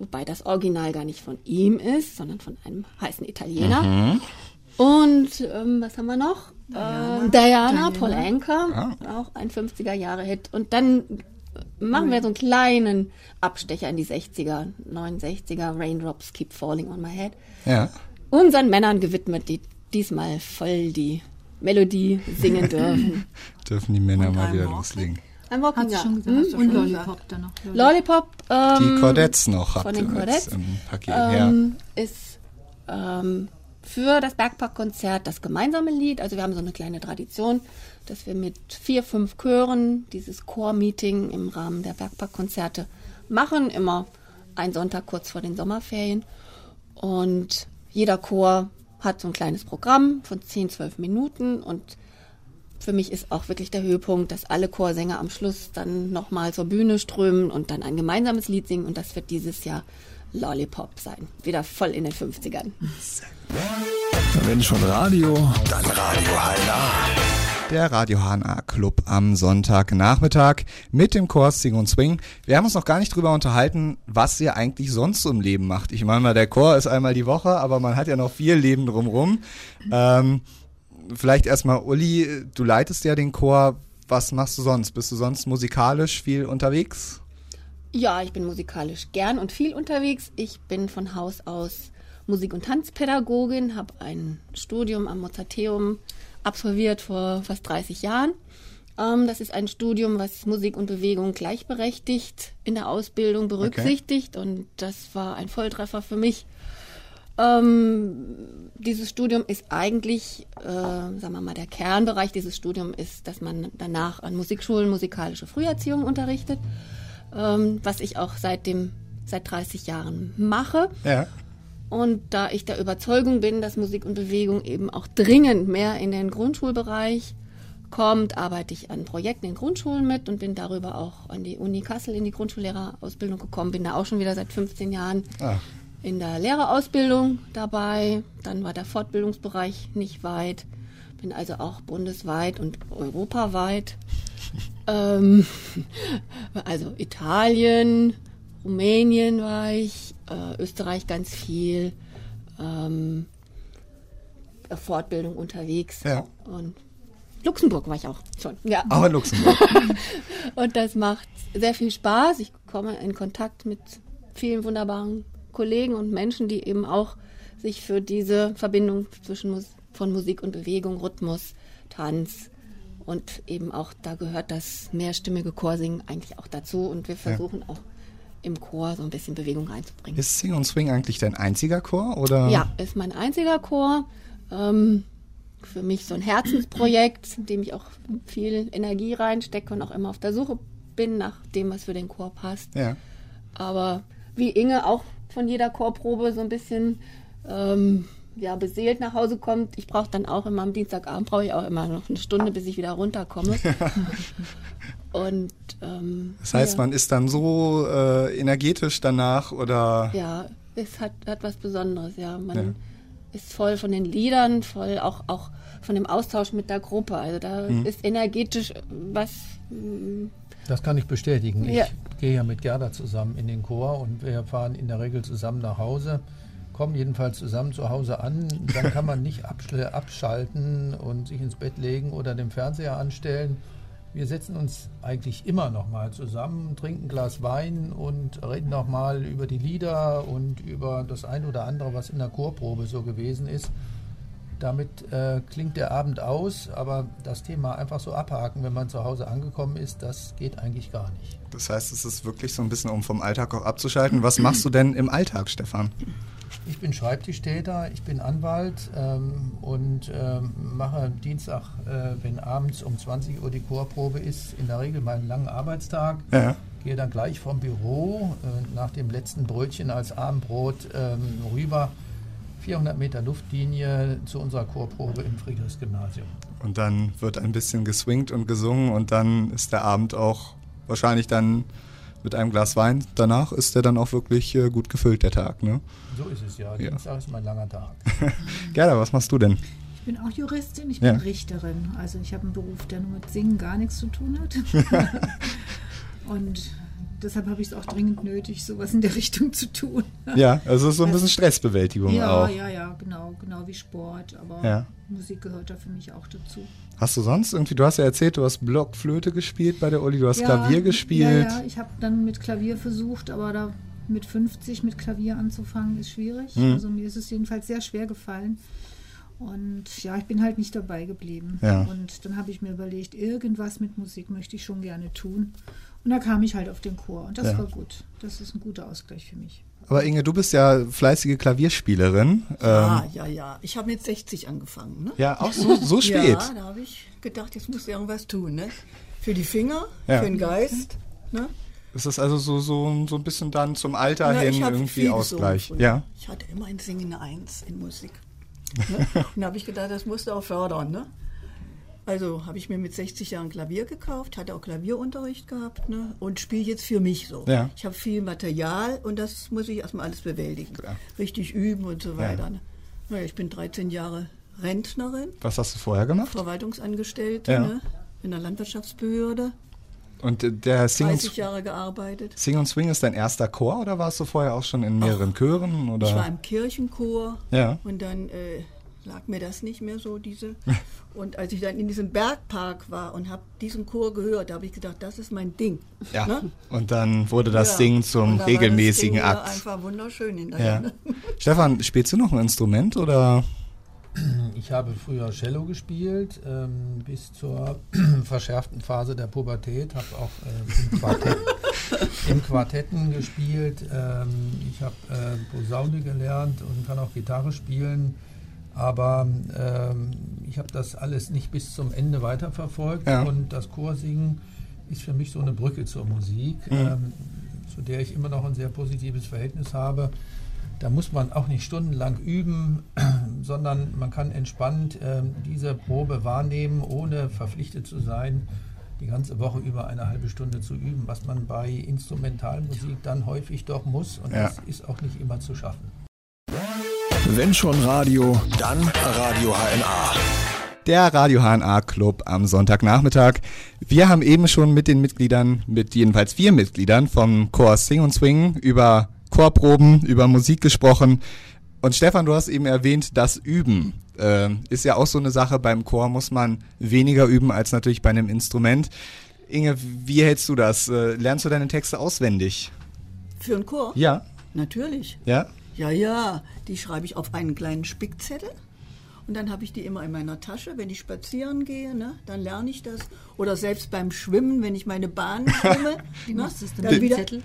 Wobei das Original gar nicht von ihm ist, sondern von einem heißen Italiener. Und ähm, was haben wir noch? Diana, äh, Diana, Paul Anka, auch ein 50er Jahre Hit. Und dann machen wir so einen kleinen Abstecher in die 60er, 69er, Raindrops Keep Falling on My Head. Ja. Unseren Männern gewidmet, die diesmal voll die Melodie singen <laughs> dürfen. Dürfen die Männer Und mal wieder loslegen. Ein Walking, Hat sie ja. schon gesagt. Hm? Und Lollipop dann noch. Lollipop ähm, Die Cordettes noch habt von ihr den Cordettes, im Paket. ja. ähm, ist ähm, für das Bergparkkonzert das gemeinsame Lied. Also wir haben so eine kleine Tradition, dass wir mit vier, fünf Chören dieses Chor-Meeting im Rahmen der Bergparkkonzerte machen. Immer ein Sonntag kurz vor den Sommerferien. Und jeder Chor hat so ein kleines Programm von 10, 12 Minuten und für mich ist auch wirklich der Höhepunkt, dass alle Chorsänger am Schluss dann nochmal zur Bühne strömen und dann ein gemeinsames Lied singen. Und das wird dieses Jahr Lollipop sein. Wieder voll in den 50ern. Wenn schon Radio, dann Radio HNA. Der Radio HNA Club am Sonntagnachmittag mit dem Chor Sing und Swing. Wir haben uns noch gar nicht drüber unterhalten, was ihr eigentlich sonst so im Leben macht. Ich meine mal, der Chor ist einmal die Woche, aber man hat ja noch viel Leben drumrum. Ähm, vielleicht erstmal, Uli, du leitest ja den Chor. Was machst du sonst? Bist du sonst musikalisch viel unterwegs? Ja, ich bin musikalisch gern und viel unterwegs. Ich bin von Haus aus Musik- und Tanzpädagogin, habe ein Studium am Mozarteum absolviert vor fast 30 Jahren. Ähm, das ist ein Studium, was Musik und Bewegung gleichberechtigt in der Ausbildung berücksichtigt und das war ein Volltreffer für mich. Ähm, dieses Studium ist eigentlich, äh, sagen wir mal, der Kernbereich dieses Studiums ist, dass man danach an Musikschulen musikalische Früherziehung unterrichtet, ähm, was ich auch seit dem seit 30 Jahren mache. Ja. Und da ich der Überzeugung bin, dass Musik und Bewegung eben auch dringend mehr in den Grundschulbereich kommt, arbeite ich an Projekten in Grundschulen mit und bin darüber auch an die Uni Kassel in die Grundschullehrerausbildung gekommen. Bin da auch schon wieder seit 15 Jahren Ah. In der Lehrerausbildung dabei. Dann war der Fortbildungsbereich nicht weit. Bin also auch bundesweit und europaweit. <laughs> ähm, <laughs> also Italien, Rumänien war ich, äh, Österreich ganz viel, ähm, Fortbildung unterwegs. Ja. Und Luxemburg war ich auch schon. Ja. Aber in Luxemburg. <laughs> Und das macht sehr viel Spaß. Ich komme in Kontakt mit vielen wunderbaren Kollegen und Menschen, die eben auch sich für diese Verbindung zwischen von Musik und Bewegung, Rhythmus, Tanz und eben auch, da gehört das mehrstimmige Chorsingen eigentlich auch dazu. Und wir versuchen auch im Chor so ein bisschen Bewegung reinzubringen. Ist Sing und Swing eigentlich dein einziger Chor? Oder? Ja, ist mein einziger Chor. Ähm, für mich so ein Herzensprojekt, in dem ich auch viel Energie reinstecke und auch immer auf der Suche bin nach dem, was für den Chor passt. Ja. Aber wie Inge auch von jeder Chorprobe so ein bisschen ähm, ja, beseelt nach Hause kommt. Ich brauche dann auch immer am Dienstagabend, brauche ich auch immer noch eine Stunde, bis ich wieder runterkomme. <laughs> und ähm, Das heißt, ja. man ist dann so äh, energetisch danach oder Ja, es hat, hat was Besonderes, ja. Man Ja. ist voll von den Liedern, voll auch, auch von dem Austausch mit der Gruppe. Also da Mhm. ist energetisch was. Das kann ich bestätigen. Ja. Ich gehe ja mit Gerda zusammen in den Chor und wir fahren in der Regel zusammen nach Hause, kommen jedenfalls zusammen zu Hause an. Dann kann man nicht abschalten und sich ins Bett legen oder den Fernseher anstellen. Wir setzen uns eigentlich immer noch mal zusammen, trinken ein Glas Wein und reden noch mal über die Lieder und über das ein oder andere, was in der Chorprobe so gewesen ist. Damit äh, klingt der Abend aus, aber das Thema einfach so abhaken, wenn man zu Hause angekommen ist, das geht eigentlich gar nicht. das heißt, es ist wirklich so ein bisschen, um vom Alltag auch abzuschalten. Was machst du denn im Alltag, Stefan? Ich bin Schreibtischtäter, ich bin Anwalt ähm, und ähm, mache Dienstag, äh, wenn abends um 20 Uhr die Chorprobe ist, in der Regel meinen langen Arbeitstag. Ja. Gehe dann gleich vom Büro äh, nach dem letzten Brötchen als Abendbrot ähm, rüber 400 Meter Luftlinie zu unserer Chorprobe im Friedrichsgymnasium. Und dann wird ein bisschen geswingt und gesungen und dann ist der Abend auch wahrscheinlich dann mit einem Glas Wein. Danach ist der dann auch wirklich äh, gut gefüllt, der Tag. Ne? So ist es ja. Ja. Dienstag ist mein langer Tag. <laughs> Gerda, was machst du denn? Ich bin auch Juristin, ich Ja. bin Richterin. Also ich habe einen Beruf, der nur mit Singen gar nichts zu tun hat. <laughs> <laughs> Und deshalb habe ich es auch dringend nötig, sowas in der <laughs> Richtung zu tun. Ja, also so ein bisschen Stressbewältigung Ja, auch. ja, ja, genau, genau wie Sport. Aber Ja. Musik gehört da für mich auch dazu. Hast du sonst irgendwie, du hast ja erzählt, du hast Blockflöte gespielt bei der Uli, du hast ja, Klavier gespielt. Ja, ja, ich habe dann mit Klavier versucht, aber da mit 50 mit Klavier anzufangen ist schwierig. Mhm. Also mir ist es jedenfalls sehr schwer gefallen. Und ja, ich bin halt nicht dabei geblieben. Ja. Und dann habe ich mir überlegt, irgendwas mit Musik möchte ich schon gerne tun. Und da kam ich halt auf den Chor und das Ja. war gut. Das ist ein guter Ausgleich für mich. Aber Inge, du bist ja fleißige Klavierspielerin. Ah, Ähm, ja, ja. Ich habe mit 60 angefangen. Ne? ja, auch so, so <laughs> spät. Ja, da habe ich gedacht, jetzt musst du irgendwas tun. Ne? Für die Finger, Ja. für den Geist. Ne? Ist das also so, so, so ein bisschen dann zum Alter Na, hin ich irgendwie Ausgleich? Ja. Ich hatte immer ein Singende Eins in Musik. Ne? Und da habe ich gedacht, das musst du auch fördern. Ne? Also habe ich mir mit 60 Jahren Klavier gekauft, hatte auch Klavierunterricht gehabt ne? und spiele jetzt für mich so. Ja. Ich habe viel Material und das muss ich erstmal alles bewältigen. Klar. Richtig üben und so Ja. weiter. Ne? Naja, ich bin 13 Jahre Rentnerin, Was hast du vorher gemacht? Verwaltungsangestellte Ja. ne? in der Landwirtschaftsbehörde, Und der Sing 30 und, Jahre gearbeitet. Sing und Swing ist dein erster Chor oder warst du vorher auch schon in mehreren Chören? Oder? Ich war im Kirchenchor Ja. und dann äh, lag mir das nicht mehr so, diese. <laughs> Und als ich dann in diesem Bergpark war und habe diesen Chor gehört, da habe ich gedacht, das ist mein Ding. ja. Ne? Und dann wurde das Ja. Singen zum da war regelmäßigen das Ding Akt. Einfach wunderschön hinterher. Ja. <laughs> Stefan, spielst du noch ein Instrument oder? Ich habe früher Cello gespielt, ähm, bis zur <clears throat> verschärften Phase der Pubertät, habe auch äh, im, Quartett, <laughs> im Quartetten gespielt. Ähm, ich habe äh, Posaune gelernt und kann auch Gitarre spielen, aber ähm, ich habe das alles nicht bis zum Ende weiterverfolgt Ja. und das Chorsingen ist für mich so eine Brücke zur Musik, Mhm. ähm, zu der ich immer noch ein sehr positives Verhältnis habe. Da muss man auch nicht stundenlang üben, <clears throat> sondern man kann entspannt ähm, diese Probe wahrnehmen, ohne verpflichtet zu sein, die ganze Woche über eine halbe Stunde zu üben, was man bei Instrumentalmusik dann häufig doch muss und Ja. das ist auch nicht immer zu schaffen. Wenn schon Radio, dann Radio HNA. Der Radio HNA Club am Sonntagnachmittag. Wir haben eben schon mit den Mitgliedern, mit jedenfalls vier Mitgliedern vom Chor Sing und Swing über Chorproben, über Musik gesprochen. Und Stefan, du hast eben erwähnt, das Üben äh, ist ja auch so eine Sache. Beim Chor muss man weniger üben als natürlich bei einem Instrument. Inge, wie hältst du das? Äh, lernst du deine Texte auswendig? Für einen Chor? Ja, Natürlich. ja. Ja, ja, die schreibe ich auf einen kleinen Spickzettel. Und dann habe ich die immer in meiner Tasche, wenn ich spazieren gehe, ne, dann lerne ich das. Oder selbst beim Schwimmen, wenn ich meine Bahn <laughs> schwimme. Wie ne, machst du dann dem wieder- Zettel?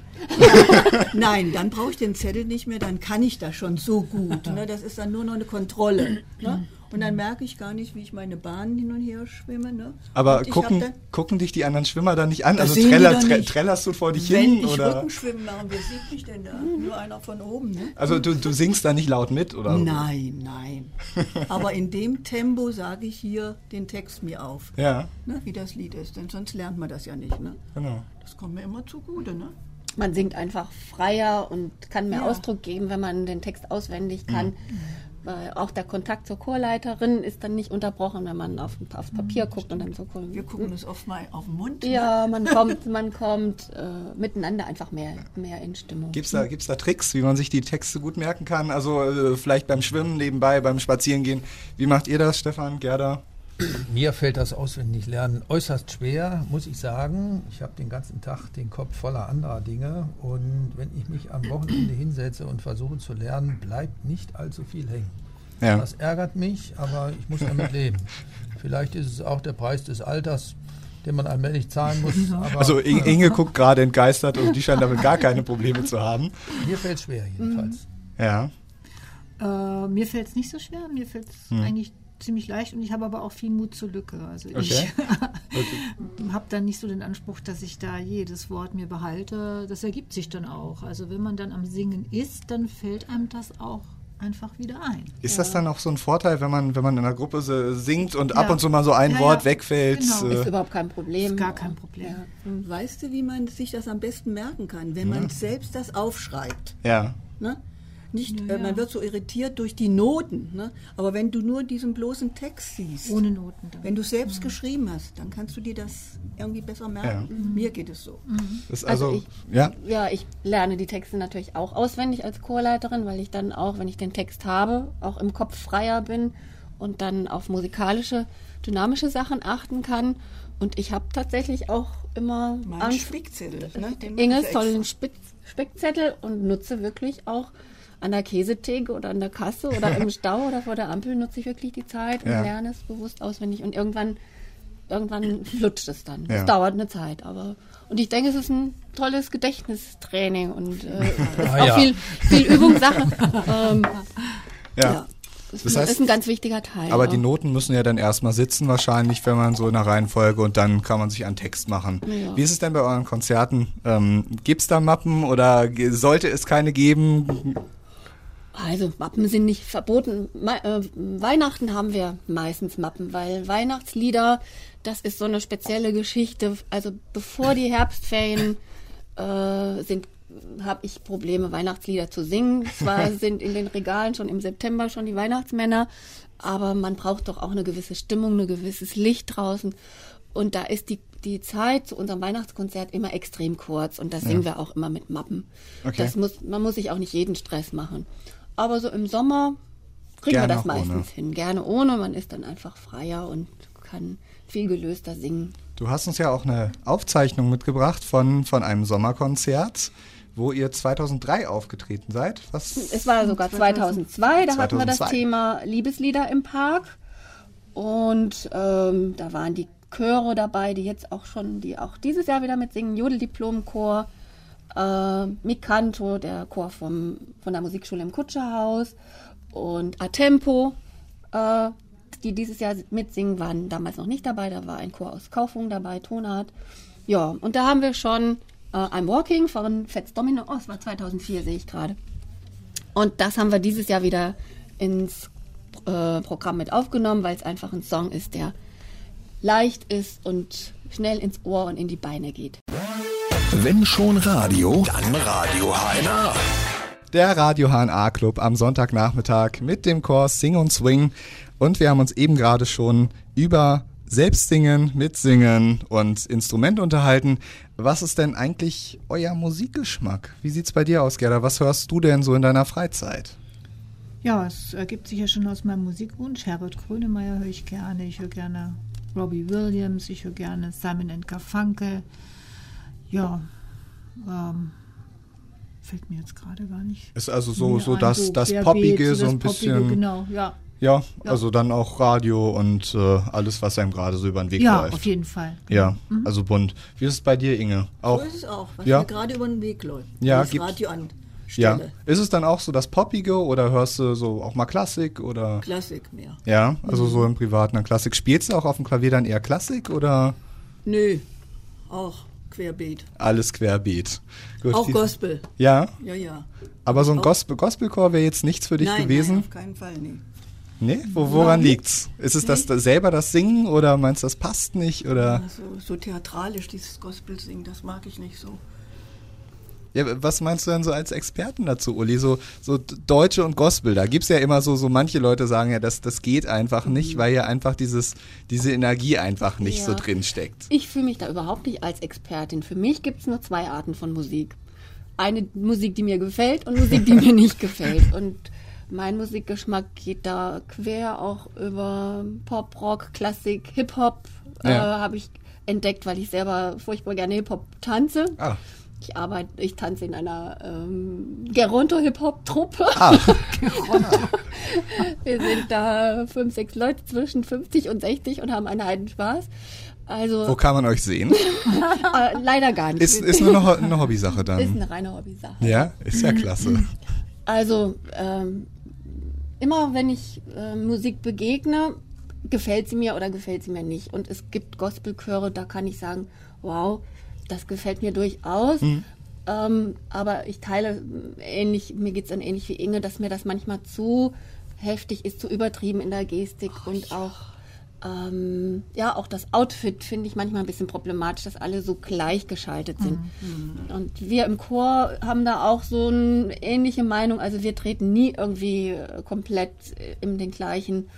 <laughs> Nein, dann brauche ich den Zettel nicht mehr, dann kann ich das schon so gut. Ne? Das ist dann nur noch eine Kontrolle. Ne? Und dann merke ich gar nicht, wie ich meine Bahnen hin und her schwimme. Ne? Aber gucken, dann, gucken dich die anderen Schwimmer da nicht an? Also treller, tre nicht. trällerst du vor dich wenn hin? ich Oder? Rückenschwimmen mache, wer sieht mich denn da? Nur einer von oben. Ne? Also du, du singst da nicht laut mit, oder? Nein, nein. Aber in dem Tempo sage ich hier den Text mir auf, Ja, ne, wie das Lied ist. Denn sonst lernt man das ja nicht. Ne? genau. Das kommt mir immer zugute. Ne? Man singt einfach freier und kann mehr Ja. Ausdruck geben, wenn man den Text auswendig kann. Weil auch der Kontakt zur Chorleiterin ist dann nicht unterbrochen, wenn man auf, aufs Papier guckt und dann so Wir gucken uns oft mal auf den Mund. Ne? Ja, man <laughs> kommt, man kommt äh, miteinander einfach mehr, mehr in Stimmung. Gibt's da, gibt's da Tricks, wie man sich die Texte gut merken kann? Also äh, vielleicht beim Schwimmen nebenbei, beim Spazierengehen. Wie macht ihr das, Stefan, Gerda? Mir fällt das Auswendiglernen äußerst schwer, muss ich sagen. Ich habe den ganzen Tag den Kopf voller anderer Dinge und wenn ich mich am Wochenende hinsetze und versuche zu lernen, bleibt nicht allzu viel hängen. Ja. Das ärgert mich, aber ich muss damit leben. <laughs> Vielleicht ist es auch der Preis des Alters, den man allmählich zahlen muss. <laughs> Aber Also In- <laughs> Inge guckt gerade entgeistert und die scheint damit gar keine Probleme zu haben. mir fällt es schwer jedenfalls. Ja. Äh, mir fällt es nicht so schwer, mir fällt es eigentlich ziemlich leicht und ich habe aber auch viel Mut zur Lücke. Also Okay. <laughs> ich habe dann nicht so den Anspruch, dass ich da jedes Wort mir behalte. Das ergibt sich dann auch. Also wenn man dann am Singen ist, dann fällt einem das auch einfach wieder ein. Ist das dann auch so ein Vorteil, wenn man, wenn man in einer Gruppe singt und ab Ja. und zu mal so ein Ja, Wort ja. wegfällt? Genau. äh, Ist überhaupt kein Problem. Ist gar kein Problem. Ja. Weißt du, wie man sich das am besten merken kann? Wenn man selbst das aufschreibt. ja. Ne? Nicht, Ja, äh, man ja. wird so irritiert durch die Noten. Ne? Aber wenn du nur diesen bloßen Text siehst, Ohne Noten dann. wenn du selbst geschrieben hast, dann kannst du dir das irgendwie besser merken. Mir geht es so. Ist also, Also ich- ja. Ja, ich lerne die Texte natürlich auch auswendig als Chorleiterin, weil ich dann auch, wenn ich den Text habe, auch im Kopf freier bin und dann auf musikalische, dynamische Sachen achten kann. Und ich habe tatsächlich auch immer Angst. Spickzettel. Ne? Tollen extra. Spick Spickzettel und nutze wirklich auch an der Käsetheke oder an der Kasse oder im <laughs> Stau oder vor der Ampel nutze ich wirklich die Zeit und Ja. lerne es bewusst auswendig und irgendwann irgendwann flutscht es dann. Ja. Es dauert eine Zeit, aber und ich denke, es ist ein tolles Gedächtnistraining und äh, <laughs> ist Ah, auch ja. viel, viel Übungssache. <laughs> ähm, ja. ja. Das, Das ist- heißt- ist ein ganz wichtiger Teil. Aber ja. die Noten müssen ja dann erstmal sitzen wahrscheinlich, wenn man so in einer Reihenfolge und dann kann man sich einen Text machen. Ja. Wie ist es denn bei euren Konzerten? Ähm, Gibt es da Mappen oder sollte es keine geben? Also Mappen sind nicht verboten. Me äh, Weihnachten haben wir meistens Mappen, weil Weihnachtslieder, das ist so eine spezielle Geschichte. Also bevor die Herbstferien äh, sind, habe ich Probleme, Weihnachtslieder zu singen. Zwar <laughs> sind in den Regalen schon im September schon die Weihnachtsmänner, aber man braucht doch auch eine gewisse Stimmung, ein gewisses Licht draußen. Und da ist die, die Zeit zu unserem Weihnachtskonzert immer extrem kurz und da singen wir auch immer mit Mappen. Okay. Das muss, man muss sich auch nicht jeden Stress machen. Aber so im Sommer kriegen Gerne wir das auch ohne. meistens hin. Gerne ohne. Man ist dann einfach freier und kann viel gelöster singen. Du hast uns ja auch eine Aufzeichnung mitgebracht von, von einem Sommerkonzert, wo ihr 2003 aufgetreten seid. Was? Es war sogar 2002, da hatten wir das 2002. Thema Liebeslieder im Park. Und ähm, da waren die Chöre dabei, die jetzt auch schon, die auch dieses Jahr wieder mitsingen. Jodeldiplomchor, äh, Mikanto, der Chor vom, von der Musikschule im Kutscherhaus und Atempo, äh, die dieses Jahr mitsingen, waren damals noch nicht dabei. Da war ein Chor aus Kaufung dabei, Tonart. Ja, und da haben wir schon äh, I'm Walking von Fats Domino, oh, es war 2004, sehe ich gerade. Und das haben wir dieses Jahr wieder ins äh, Programm mit aufgenommen, weil es einfach ein Song ist, der leicht ist und schnell ins Ohr und in die Beine geht. Wenn schon Radio, dann Radio HNA. Der Radio HNA Club am Sonntagnachmittag mit dem Chor Sing und Swing. Und wir haben uns eben gerade schon über Selbstsingen, Mitsingen und Instrument unterhalten. Was ist denn eigentlich euer Musikgeschmack? Wie sieht's bei dir aus, Gerda? Was hörst du denn so in deiner Freizeit? Ja, es ergibt sich ja schon aus meinem Musikwunsch. Herbert Grönemeyer höre ich gerne. Ich höre gerne Robbie Williams. Ich höre gerne Simon Garfunkel. Ja, ähm, fällt mir jetzt gerade gar nicht. Ist also so, so das, das Poppige, so ein Poppige, bisschen. Genau, ja. Ja, also dann auch Radio und äh, alles, was einem gerade so über den Weg Ja, läuft. auf jeden Fall. Ja, also bunt. Wie ist es bei dir, Inge? Auch? So ist es auch, was Ja. mir gerade über den Weg läuft. Ja, das Radio Ja. anstelle. Ist es dann auch so das Poppige oder hörst du so auch mal Klassik oder? Klassik mehr. Ja, also so im Privaten dann Klassik. Spielst du auch auf dem Klavier dann eher Klassik oder Nö, auch querbeet. alles querbeet? Gut, Auch Gospel. Ja, Ja, ja. aber so ein Auch- Gospel Gospelchor wäre jetzt nichts für dich nein, gewesen? Nein, auf keinen Fall, nee. nee, Wo, woran liegt's? Ist es das, das selber das Singen oder meinst du, das passt nicht oder? Also, so theatralisch, dieses Gospel-Singen, das mag ich nicht so. Ja, was meinst du denn so als Experten dazu, Uli? So, so Deutsche und Gospel, da gibt's ja immer so, so manche Leute sagen ja, das, das geht einfach nicht, weil ja einfach dieses, diese Energie einfach nicht Ja. so drin steckt. Ich fühle mich da überhaupt nicht als Expertin. Für mich gibt es nur zwei Arten von Musik. Eine Musik, die mir gefällt und Musik, die mir nicht gefällt. <laughs> Und mein Musikgeschmack geht da quer auch über Pop, Rock, Klassik, Hip-Hop. Ja. Äh, Habe ich entdeckt, weil ich selber furchtbar gerne Hip-Hop tanze. Ah. Ich arbeite, ich tanze in einer ähm, Geronto-Hip-Hop-Truppe. Ah, <laughs> <laughs> Wir sind da fünf, sechs Leute zwischen 50 und 60 und haben einen Heidenspaß. Also wo kann man euch sehen? <laughs> äh, leider gar nicht. Ist, ist nur eine, Ho- eine Hobbysache Ist dann. eine reine Hobbysache. Ja, ist ja klasse. Also ähm, immer wenn ich äh, Musik begegne, gefällt sie mir oder gefällt sie mir nicht. Und es gibt Gospelchöre, da kann ich sagen, wow, das gefällt mir durchaus. Ähm, aber ich teile ähnlich, mir geht es dann ähnlich wie Inge, dass mir das manchmal zu heftig ist, zu übertrieben in der Gestik oh, und ja. auch ähm, ja, auch das Outfit finde ich manchmal ein bisschen problematisch, dass alle so gleichgeschaltet sind. Mhm. Und wir im Chor haben da auch so eine ähnliche Meinung. Also wir treten nie irgendwie komplett in den gleichen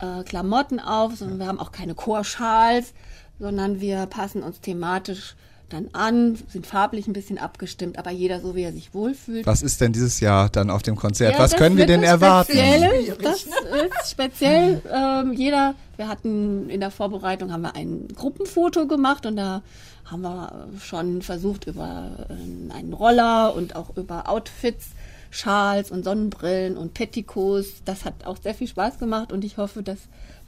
äh, Klamotten auf, sondern wir haben auch keine Chorschals, sondern wir passen uns thematisch dann an, sind farblich ein bisschen abgestimmt, aber jeder so, wie er sich wohlfühlt. Was ist denn dieses Jahr dann auf dem Konzert? Ja, Was können wir denn erwarten? Das ist speziell. Ähm, jeder, wir hatten in der Vorbereitung haben wir ein Gruppenfoto gemacht und da haben wir schon versucht über äh, einen Roller und auch über Outfits Schals und Sonnenbrillen und Petticoats. Das hat auch sehr viel Spaß gemacht und ich hoffe, dass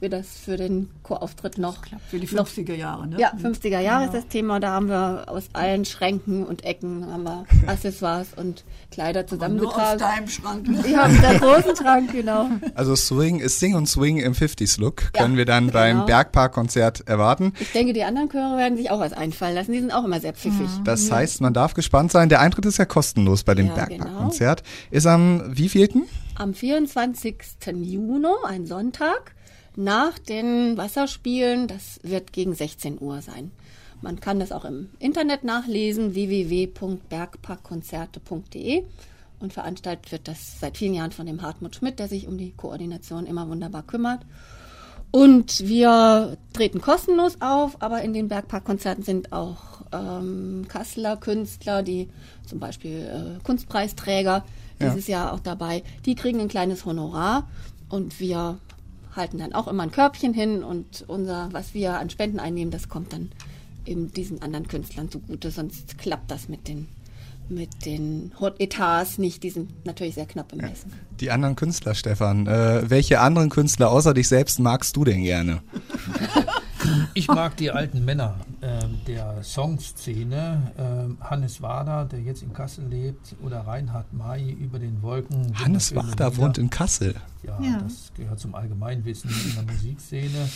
wir das für den Chorauftritt noch. Für die 50er Jahre, ne? Ja, 50er Jahre genau. ist das Thema. Da haben wir aus allen Schränken und Ecken haben wir <laughs> Accessoires und Kleider zusammengetragen. Nur aus deinem Schrank. Ne? Ja, aus der großen Schrank, genau. Also Swing ist Sing und Swing im 50s-Look. Können ja, wir dann genau. beim Bergpark-Konzert erwarten. Ich denke, die anderen Chöre werden sich auch was einfallen lassen. Die sind auch immer sehr pfiffig. Mhm. Das heißt, man darf gespannt sein. Der Eintritt ist ja kostenlos bei dem ja, Bergpark-Konzert. Genau. Ist am wievielten? Am 24. Juni, ein Sonntag nach den Wasserspielen. Das wird gegen 16 Uhr sein. Man kann das auch im Internet nachlesen, www.bergparkkonzerte.de. Und veranstaltet wird das seit vielen Jahren von dem Hartmut Schmidt, der sich um die Koordination immer wunderbar kümmert. Und wir treten kostenlos auf, aber in den Bergparkkonzerten sind auch ähm, Kasseler Künstler, die zum Beispiel äh, Kunstpreisträger dieses ja. Jahr auch dabei. Die kriegen ein kleines Honorar und wir halten dann auch immer ein Körbchen hin und unser, was wir an Spenden einnehmen, das kommt dann eben diesen anderen Künstlern zugute, sonst klappt das mit den mit den Etats nicht, die sind natürlich sehr knapp bemessen. Ja. Die anderen Künstler, Stefan, äh, welche anderen Künstler außer dich selbst magst du denn gerne? <laughs> Ich mag die alten Männer der Songszene. Äh, Hannes Wader, der jetzt in Kassel lebt, oder Reinhard May über den Wolken. Hannes Wader wohnt in Kassel. Ja, ja, das gehört zum Allgemeinwissen in der Musikszene.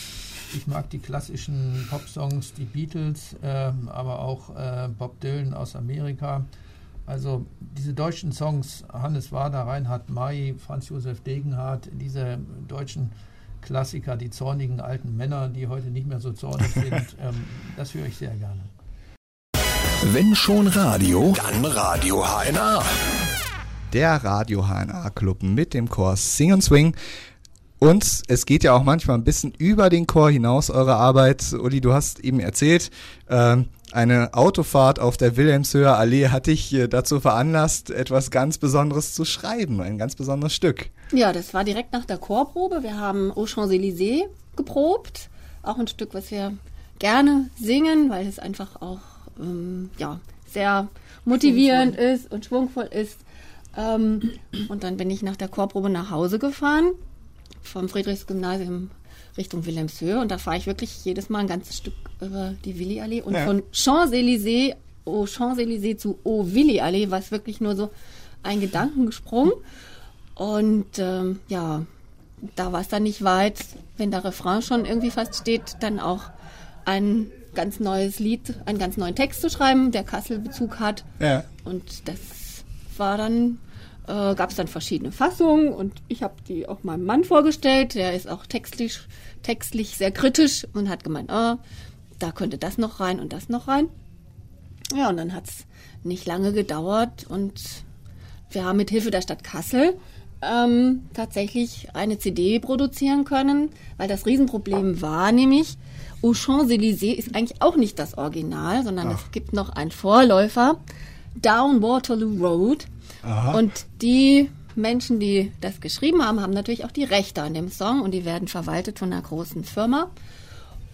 Ich mag die klassischen Popsongs, die Beatles, äh, aber auch äh, Bob Dylan aus Amerika. Also diese deutschen Songs, Hannes Wader, Reinhard May, Franz Josef Degenhardt, diese deutschen Klassiker, die zornigen alten Männer, die heute nicht mehr so zornig <laughs> sind. ähm, das höre ich sehr gerne. Wenn schon Radio, dann Radio HNA. Der Radio HNA Club mit dem Kurs Sing und Swing. Und es geht ja auch manchmal ein bisschen über den Chor hinaus, eure Arbeit. Uli, du hast eben erzählt, äh, eine Autofahrt auf der Wilhelmshöher Allee hat dich äh, dazu veranlasst, etwas ganz Besonderes zu schreiben, ein ganz besonderes Stück. Ja, das war direkt nach der Chorprobe. Wir haben Aux Champs-Élysées geprobt. Auch ein Stück, was wir gerne singen, weil es einfach auch ähm, ja, sehr motivierend ist und schwungvoll ist. Ähm, und dann bin ich nach der Chorprobe nach Hause gefahren vom Friedrichsgymnasium Richtung Wilhelmshöhe und da fahre ich wirklich jedes Mal ein ganzes Stück über die Willi-Allee und ja. von Champs-Élysées au Champs-Élysées zu Au Willi-Allee war es wirklich nur so ein Gedankensprung und ähm, ja, da war es dann nicht weit, wenn der Refrain schon irgendwie fast steht, dann auch ein ganz neues Lied, einen ganz neuen Text zu schreiben, der Kassel-Bezug hat. Ja. Und das war dann äh, gab es dann verschiedene Fassungen und ich habe die auch meinem Mann vorgestellt. Der ist auch textlich, textlich sehr kritisch und hat gemeint, oh, da könnte das noch rein und das noch rein. Ja, und dann hat es nicht lange gedauert und wir haben mit Hilfe der Stadt Kassel ähm, tatsächlich eine CD produzieren können, weil das Riesenproblem war nämlich, Aux Champs-Élysées ist eigentlich auch nicht das Original, sondern Ach. es gibt noch einen Vorläufer, Down Waterloo Road. Aha. Und die Menschen, die das geschrieben haben, haben natürlich auch die Rechte an dem Song und die werden verwaltet von einer großen Firma.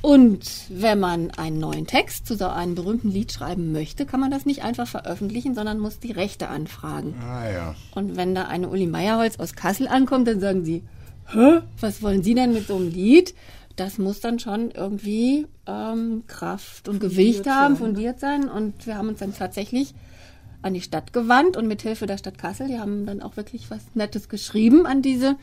Und wenn man einen neuen Text zu so einem berühmten Lied schreiben möchte, kann man das nicht einfach veröffentlichen, sondern muss die Rechte anfragen. Ah, ja. Und wenn da eine Uli Meierholz aus Kassel ankommt, dann sagen sie, Hä? was wollen Sie denn mit so einem Lied? Das muss dann schon irgendwie ähm, Kraft und fundiert Gewicht haben, fundiert sein. Und wir haben uns dann tatsächlich an die Stadt gewandt und mit Hilfe der Stadt Kassel, die haben dann auch wirklich was Nettes geschrieben an diese,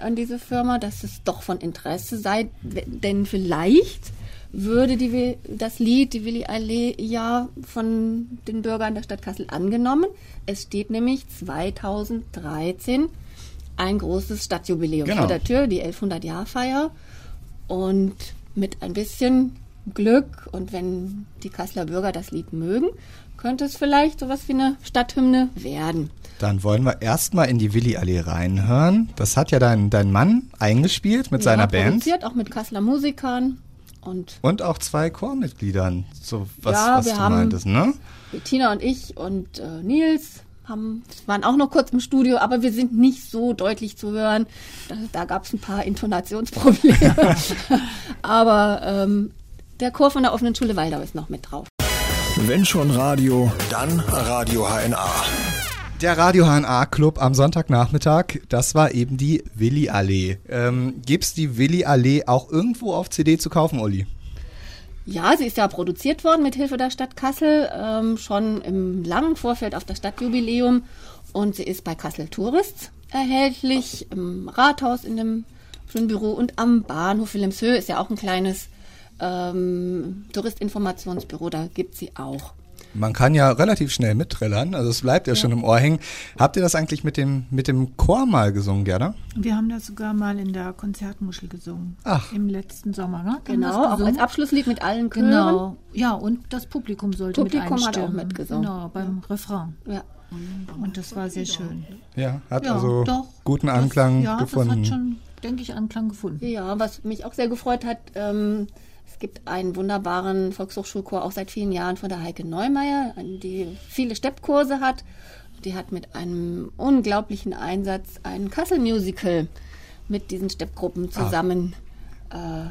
an diese Firma, dass es doch von Interesse sei, denn vielleicht würde die, das Lied, die Willi Allee, ja von den Bürgern der Stadt Kassel angenommen. Es steht nämlich 2013 ein großes Stadtjubiläum Genau. vor der Tür, die 1100-Jahr-Feier. Und mit ein bisschen Glück und wenn die Kasseler Bürger das Lied mögen, könnte es vielleicht sowas wie eine Stadthymne werden. Dann wollen wir erstmal in die Willi-Allee reinhören. Das hat ja dein, dein Mann eingespielt mit seiner ja, Band. Produziert auch mit Kasseler Musikern und Und auch zwei Chormitgliedern. So was, Ja, was wir du haben- meintest, ne? Tina und ich und äh, Nils haben, waren auch noch kurz im Studio, aber wir sind nicht so deutlich zu hören. Da, da gab es ein paar Intonationsprobleme. <laughs> <laughs> aber ähm, der Chor von der offenen Schule Waldau ist noch mit drauf. Wenn schon Radio, dann Radio HNA. Der Radio HNA Club am Sonntagnachmittag, das war eben die Willi-Allee. Ähm, gibt's die Willi-Allee auch irgendwo auf CD zu kaufen, Uli? Ja, sie ist ja produziert worden mit Hilfe der Stadt Kassel, ähm, schon im langen Vorfeld auf das Stadtjubiläum. Und sie ist bei Kassel Tourists erhältlich, im Rathaus, in dem schönen Büro und am Bahnhof Wilhelmshöhe ist ja auch ein kleines ähm, Touristinformationsbüro, da gibt sie auch. Man kann ja relativ schnell mittrillern, also es bleibt ja, schon im Ohr hängen. Habt ihr das eigentlich mit dem, mit dem Chor mal gesungen, Gerda? Wir haben das sogar mal in der Konzertmuschel gesungen. Ach. Im letzten Sommer, ne? Genau, das auch als. Abschlusslied mit allen Chören. Genau. Ja, und das Publikum sollte Publikum mit hat auch einstimmen. mitgesungen. Genau, beim Refrain. Ja. Und das war sehr schön. Ja, hat Ja, also doch. guten Das- Anklang ja, gefunden. das hat schon, denke ich, Anklang gefunden. Ja, was mich auch sehr gefreut hat, ähm, gibt einen wunderbaren Volkshochschulchor auch seit vielen Jahren von der Heike Neumeier, die viele Steppkurse hat. Die hat mit einem unglaublichen Einsatz ein Kassel-Musical mit diesen Steppgruppen zusammen äh,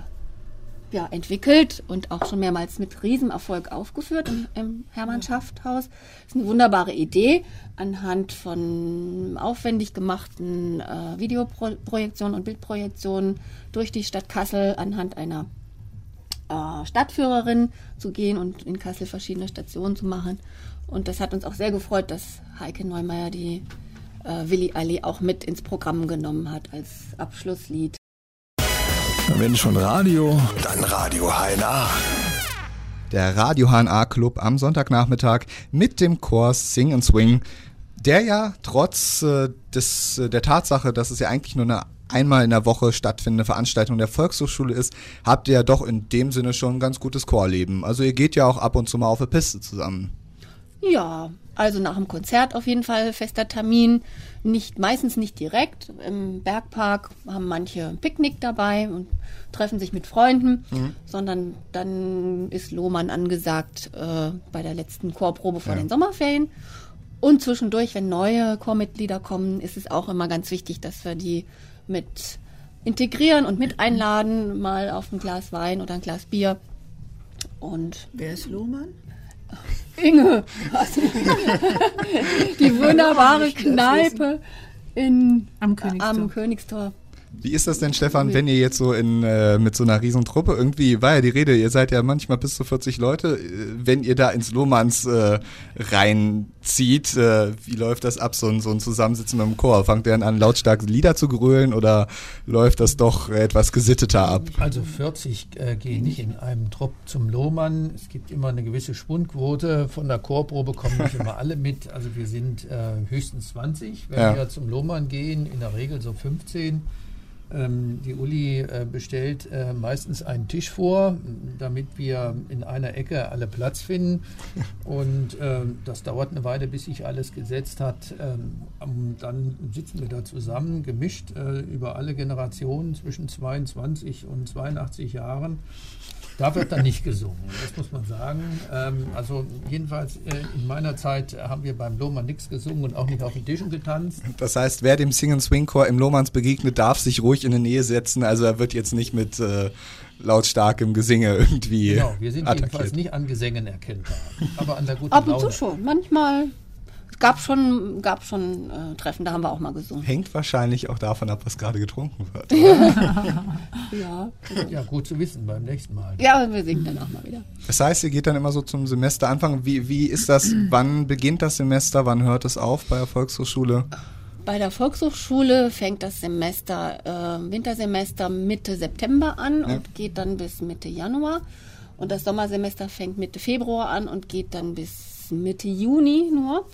ja, entwickelt und auch schon mehrmals mit Riesenerfolg aufgeführt im, im Hermann-Schaft-Haus. ist eine wunderbare Idee, anhand von aufwendig gemachten äh, Videoprojektionen und Bildprojektionen durch die Stadt Kassel anhand einer äh, Stadtführerin zu gehen und in Kassel verschiedene Stationen zu machen. Und das hat uns auch sehr gefreut, dass Heike Neumeier die äh, Willi Allee auch mit ins Programm genommen hat als Abschlusslied. Wenn schon Radio, dann Radio HNA. Der Radio HNA Club am Sonntagnachmittag mit dem Chor Sing and Swing, der ja trotz äh, des, äh, der Tatsache, dass es ja eigentlich nur eine einmal in der Woche stattfindende Veranstaltung der Volkshochschule ist, habt ihr ja doch in dem Sinne schon ein ganz gutes Chorleben. Also ihr geht ja auch ab und zu mal auf der Piste zusammen. Ja, also nach dem Konzert auf jeden Fall fester Termin. Nicht, meistens nicht direkt. Im Bergpark haben manche ein Picknick dabei und treffen sich mit Freunden, sondern dann ist Lohmann angesagt äh, bei der letzten Chorprobe vor Ja. den Sommerferien. Und zwischendurch, wenn neue Chormitglieder kommen, ist es auch immer ganz wichtig, dass wir die mit integrieren und mit einladen, mal auf ein Glas Wein oder ein Glas Bier. Und Wer ist Lohmann? Inge. <laughs> Die wunderbare Kneipe in, Am Königstor. am Königstor. Wie ist das denn, Stefan, wenn ihr jetzt so in, äh, mit so einer riesen Truppe, irgendwie war ja die Rede, ihr seid ja manchmal bis zu 40 Leute, äh, wenn ihr da ins Lohmanns äh, reinzieht, äh, wie läuft das ab, so ein, so ein Zusammensitzen mit dem Chor? Fangt ihr dann an, lautstark Lieder zu grölen oder läuft das doch etwas gesitteter ab? Also 40 äh, gehen nicht in einem Trupp zum Lohmann. Es gibt immer eine gewisse Schwundquote. Von der Chorprobe kommen nicht immer alle mit. Also wir sind äh, höchstens 20. Wenn Ja. wir zum Lohmann gehen, in der Regel so 15. Ähm, die Uli äh, bestellt äh, meistens einen Tisch vor, damit wir in einer Ecke alle Platz finden. <laughs> Und ähm, das dauert eine Weile, bis sich alles gesetzt hat. Ähm, dann sitzen wir da zusammen, gemischt äh, über alle Generationen zwischen 22 und 82 Jahren. Da wird dann nicht gesungen, das muss man sagen. Ähm, also jedenfalls äh, in meiner Zeit haben wir beim Lohmann nichts gesungen und auch nicht auf den Tischen getanzt. Das heißt, wer dem Sing and Swing Chor im Lohmanns begegnet, darf sich ruhig in die Nähe setzen. Also er wird jetzt nicht mit äh, lautstarkem Gesinge irgendwie Genau, wir sind jedenfalls attackiert. nicht an Gesängen erkennbar, aber an der guten Ab und Laune. zu schon. Manchmal. Es gab schon, gab schon äh, Treffen, da haben wir auch mal gesungen. Hängt wahrscheinlich auch davon ab, was gerade getrunken wird. <laughs> Ja. Ja, gut zu wissen beim nächsten Mal. Ja, wir singen dann auch mal wieder. Das heißt, ihr geht dann immer so zum Semesteranfang. Wie, wie ist das? Wann beginnt das Semester? Wann hört es auf bei der Volkshochschule? Bei der Volkshochschule fängt das Semester, äh, Wintersemester Mitte September an Ja. und geht dann bis Mitte Januar. Und das Sommersemester fängt Mitte Februar an und geht dann bis Mitte Juni nur.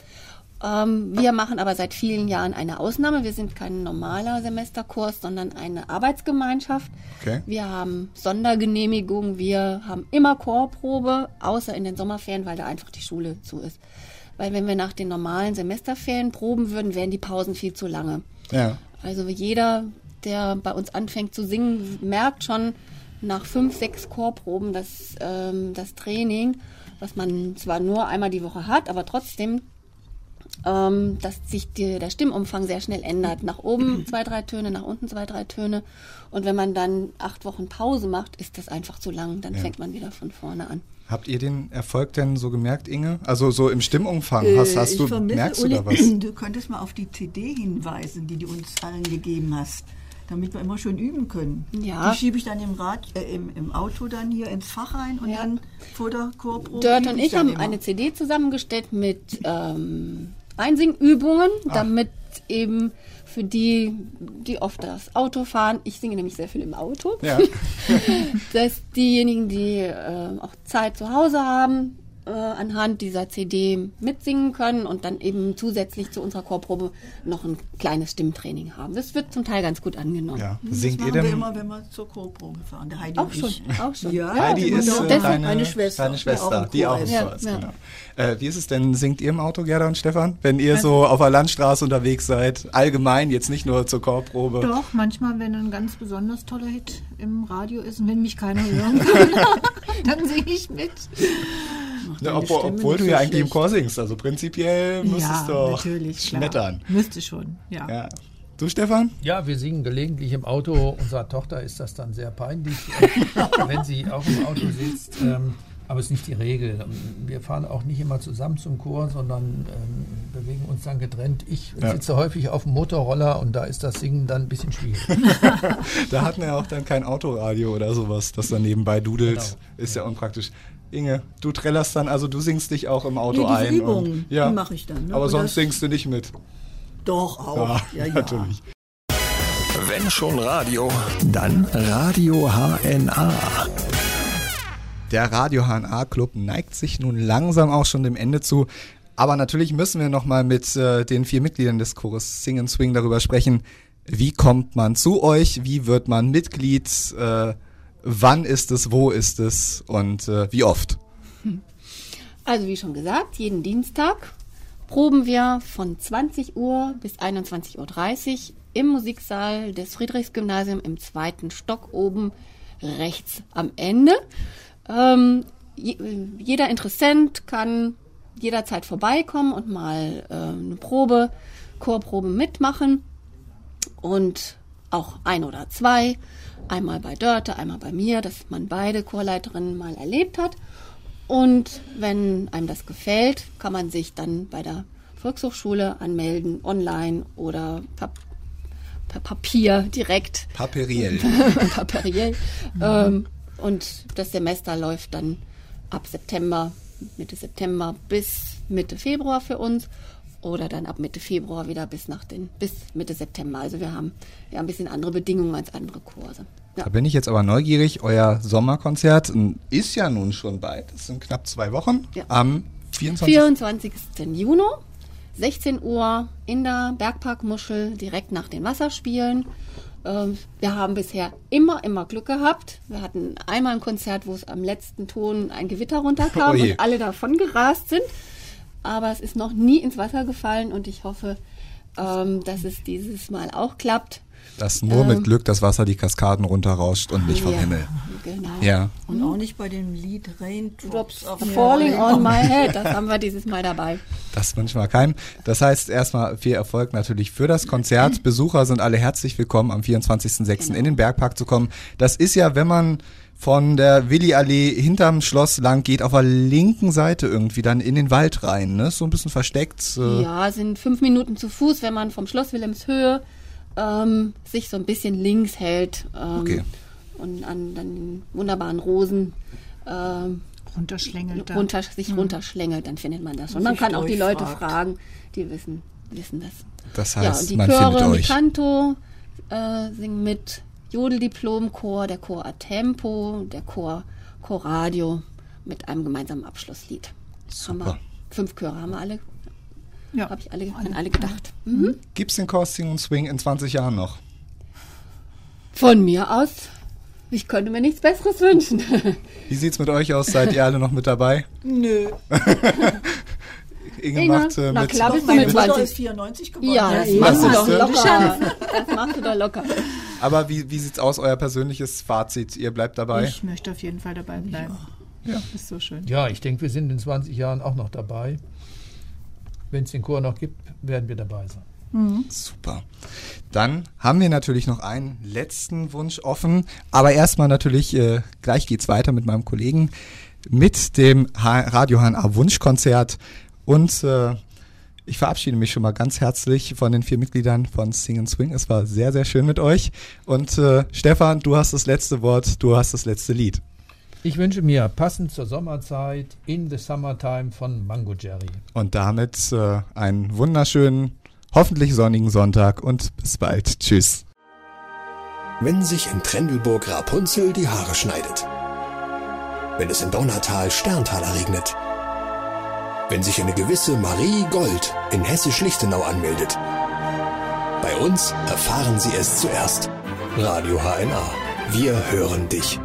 Ähm, wir machen aber seit vielen Jahren eine Ausnahme. Wir sind kein normaler Semesterkurs, sondern eine Arbeitsgemeinschaft. Okay. Wir haben Sondergenehmigung, wir haben immer Chorprobe, außer in den Sommerferien, weil da einfach die Schule zu ist. Weil wenn wir nach den normalen Semesterferien proben würden, wären die Pausen viel zu lange. Ja. Also jeder, der bei uns anfängt zu singen, merkt schon nach fünf, sechs Chorproben, dass ähm, das Training, was man zwar nur einmal die Woche hat, aber trotzdem, ähm, dass sich die, der Stimmumfang sehr schnell ändert. Nach oben zwei, drei Töne, nach unten zwei, drei Töne. Und wenn man dann acht Wochen Pause macht, ist das einfach zu lang. Dann Ja. fängt man wieder von vorne an. Habt ihr den Erfolg denn so gemerkt, Inge? Also so im Stimmumfang, hast, Äh, hast ich du, vermisse, merkst du Uli, da was? <clears throat> Du könntest mal auf die CD hinweisen, die du uns allen gegeben hast, damit wir immer schön üben können. Ja. Die schiebe ich dann im, Rad, äh, im, im Auto dann hier ins Fach rein und Ja. dann vor der Chorprobe. Dirt übe und ich haben immer. eine CD zusammengestellt mit ähm, Einsingübungen, damit eben für die, die oft das Auto fahren, ich singe nämlich sehr viel im Auto, Ja. <laughs> dass diejenigen, die äh, auch Zeit zu Hause haben, äh, anhand dieser CD mitsingen können und dann eben zusätzlich zu unserer Chorprobe noch ein kleines Stimmtraining haben. Das wird zum Teil ganz gut angenommen. ja. Das Singt machen ihr wir denn? immer, wenn wir zur Chorprobe fahren. Der Heidi Auch schon, auch schon. Ja, Heidi Ja, ist genau. äh, Das ist deine, meine Schwester, deine die auch Schwester, im die auch im ist. Ja, Chor ist. ja. Genau. Äh, wie ist es denn, singt ihr im Auto, Gerda und Stefan? Wenn ihr so auf der Landstraße unterwegs seid, allgemein, jetzt nicht nur zur Chorprobe? Doch, manchmal, wenn ein ganz besonders toller Hit im Radio ist und wenn mich keiner hören kann, <laughs> dann singe ich mit. Ja, deine obwohl obwohl du ja eigentlich im. Chor singst, also prinzipiell müsstest ja, du doch natürlich, klar. schmettern. Müsste schon, ja. Ja. Du, Stefan? Ja, wir singen gelegentlich im Auto. Unserer Tochter ist das dann sehr peinlich, <laughs> wenn sie auch im Auto sitzt. Ähm, aber es ist nicht die Regel. Wir fahren auch nicht immer zusammen zum Chor, sondern ähm, bewegen uns dann getrennt. Ich Ja. sitze häufig auf dem Motorroller und da ist das Singen dann ein bisschen schwierig. <laughs> Da hatten wir auch dann kein Autoradio oder sowas, das dann nebenbei dudelt. Genau. Ist ja unpraktisch. Inge, du trällerst dann, also du singst dich auch im Auto Nee, diese ein. Übungen, und, ja, die mache ich dann, ne? Aber Und sonst singst du nicht mit. Doch, auch. Ja, ja. <laughs> natürlich. Wenn schon Radio, dann Radio HNA. Der Radio HNA Club neigt sich nun langsam auch schon dem Ende zu. Aber natürlich müssen wir nochmal mit äh, den vier Mitgliedern des Chores Sing and Swing darüber sprechen. Wie kommt man zu euch? Wie wird man Mitglied? Äh, wann ist es? Wo ist es? Und äh, wie oft? <laughs> Also wie schon gesagt, jeden Dienstag proben wir von 20 Uhr bis 21.30 Uhr im Musiksaal des Friedrichsgymnasiums im zweiten Stock oben rechts am Ende. Ähm, je, jeder Interessent kann jederzeit vorbeikommen und mal äh, eine Probe, Chorprobe mitmachen und auch ein oder zwei. Einmal bei Dörte, einmal bei mir, dass man beide Chorleiterinnen mal erlebt hat. Und wenn einem das gefällt, kann man sich dann bei der Volkshochschule anmelden, online oder per, per Papier direkt. Paperiell. <laughs> Paperiell. Ähm, und das Semester läuft dann ab September, Mitte September bis Mitte Februar für uns. Oder dann ab Mitte Februar wieder bis nach den, bis Mitte September. Also wir haben ja ein bisschen andere Bedingungen als andere Kurse. Ja. Da bin ich jetzt aber neugierig. Euer Sommerkonzert ist ja nun schon bald. Das sind knapp zwei Wochen. Ja. Am 24. 24. Juni, 16 Uhr in der Bergparkmuschel direkt nach den Wasserspielen. Ähm, Wir haben bisher immer, immer Glück gehabt. Wir hatten einmal ein Konzert, wo es am letzten Ton ein Gewitter runterkam Oh und alle davon gerast sind. Aber es ist noch nie ins Wasser gefallen und ich hoffe, ähm, dass es dieses Mal auch klappt. Dass nur Ähm. mit Glück das Wasser die Kaskaden runterrauscht und nicht vom Ja, Himmel. Genau. Ja. Und auch nicht bei dem Lied Raindrops falling on my head, das <laughs> haben wir dieses Mal dabei. Das wünschen wir keinem. Das heißt erstmal viel Erfolg natürlich für das Konzert. <clears throat> Besucher sind alle herzlich willkommen, am 24.06. in den Bergpark zu kommen. Das ist ja, wenn man von der Willi-Allee hinterm Schloss lang geht, auf der linken Seite irgendwie dann in den Wald rein. Ne? So ein bisschen versteckt. Äh, Ja, sind fünf Minuten zu Fuß, wenn man vom Schloss Wilhelmshöhe ähm, sich so ein bisschen links hält ähm, Okay. und an, an den wunderbaren Rosen ähm, Runterschlängelt runter, sich runterschlängelt, dann findet man das schon. Man sich kann auch die Leute fragen, die wissen wissen das. Das ja, heißt, und die man Chöre findet euch. Mikanto äh, singen mit, Jodeldiplomchor, der Chor Atempo, der Chor Chorradio mit einem gemeinsamen Abschlusslied. Haben wir, Super. fünf Chöre haben wir alle, Ja. habe ich alle, an alle gedacht. Mhm. Gibt's den Chor Sing und Swing in 20 Jahren noch? Von mir aus, ich könnte mir nichts Besseres wünschen. Wie sieht's mit euch aus? Seid ihr alle noch mit dabei? Nö. <laughs> Inge, Inge, macht äh, na mit. klar, bist du meine mit Mutter 20. ist 94 geworden. ja, Ja, das eben. machst du doch locker. <laughs> Das machst du doch locker. Aber wie, wie sieht's aus, euer persönliches Fazit? Ihr bleibt dabei? Ich möchte auf jeden Fall dabei bleiben. Ja. Das ist so schön. Ja, ich denke, wir sind in 20 Jahren auch noch dabei. Wenn es den Chor noch gibt, werden wir dabei sein. Super. Dann haben wir natürlich noch einen letzten Wunsch offen. Aber erstmal natürlich, äh, gleich geht's weiter mit meinem Kollegen mit dem H Radio HNA Wunschkonzert. Und äh, ich verabschiede mich schon mal ganz herzlich von den vier Mitgliedern von Sing and Swing. Es war sehr, sehr schön mit euch. Und äh, Stefan, du hast das letzte Wort, du hast das letzte Lied. Ich wünsche mir passend zur Sommerzeit In the Summertime von Mango Jerry. Und damit äh, einen wunderschönen, hoffentlich sonnigen Sonntag und bis bald. Tschüss. Wenn sich in Trendelburg Rapunzel die Haare schneidet. Wenn es in Donnertal Sterntaler regnet. Wenn sich eine gewisse Marie Gold in Hessisch-Lichtenau anmeldet. Bei uns erfahren Sie es zuerst. Radio HNA. Wir hören dich.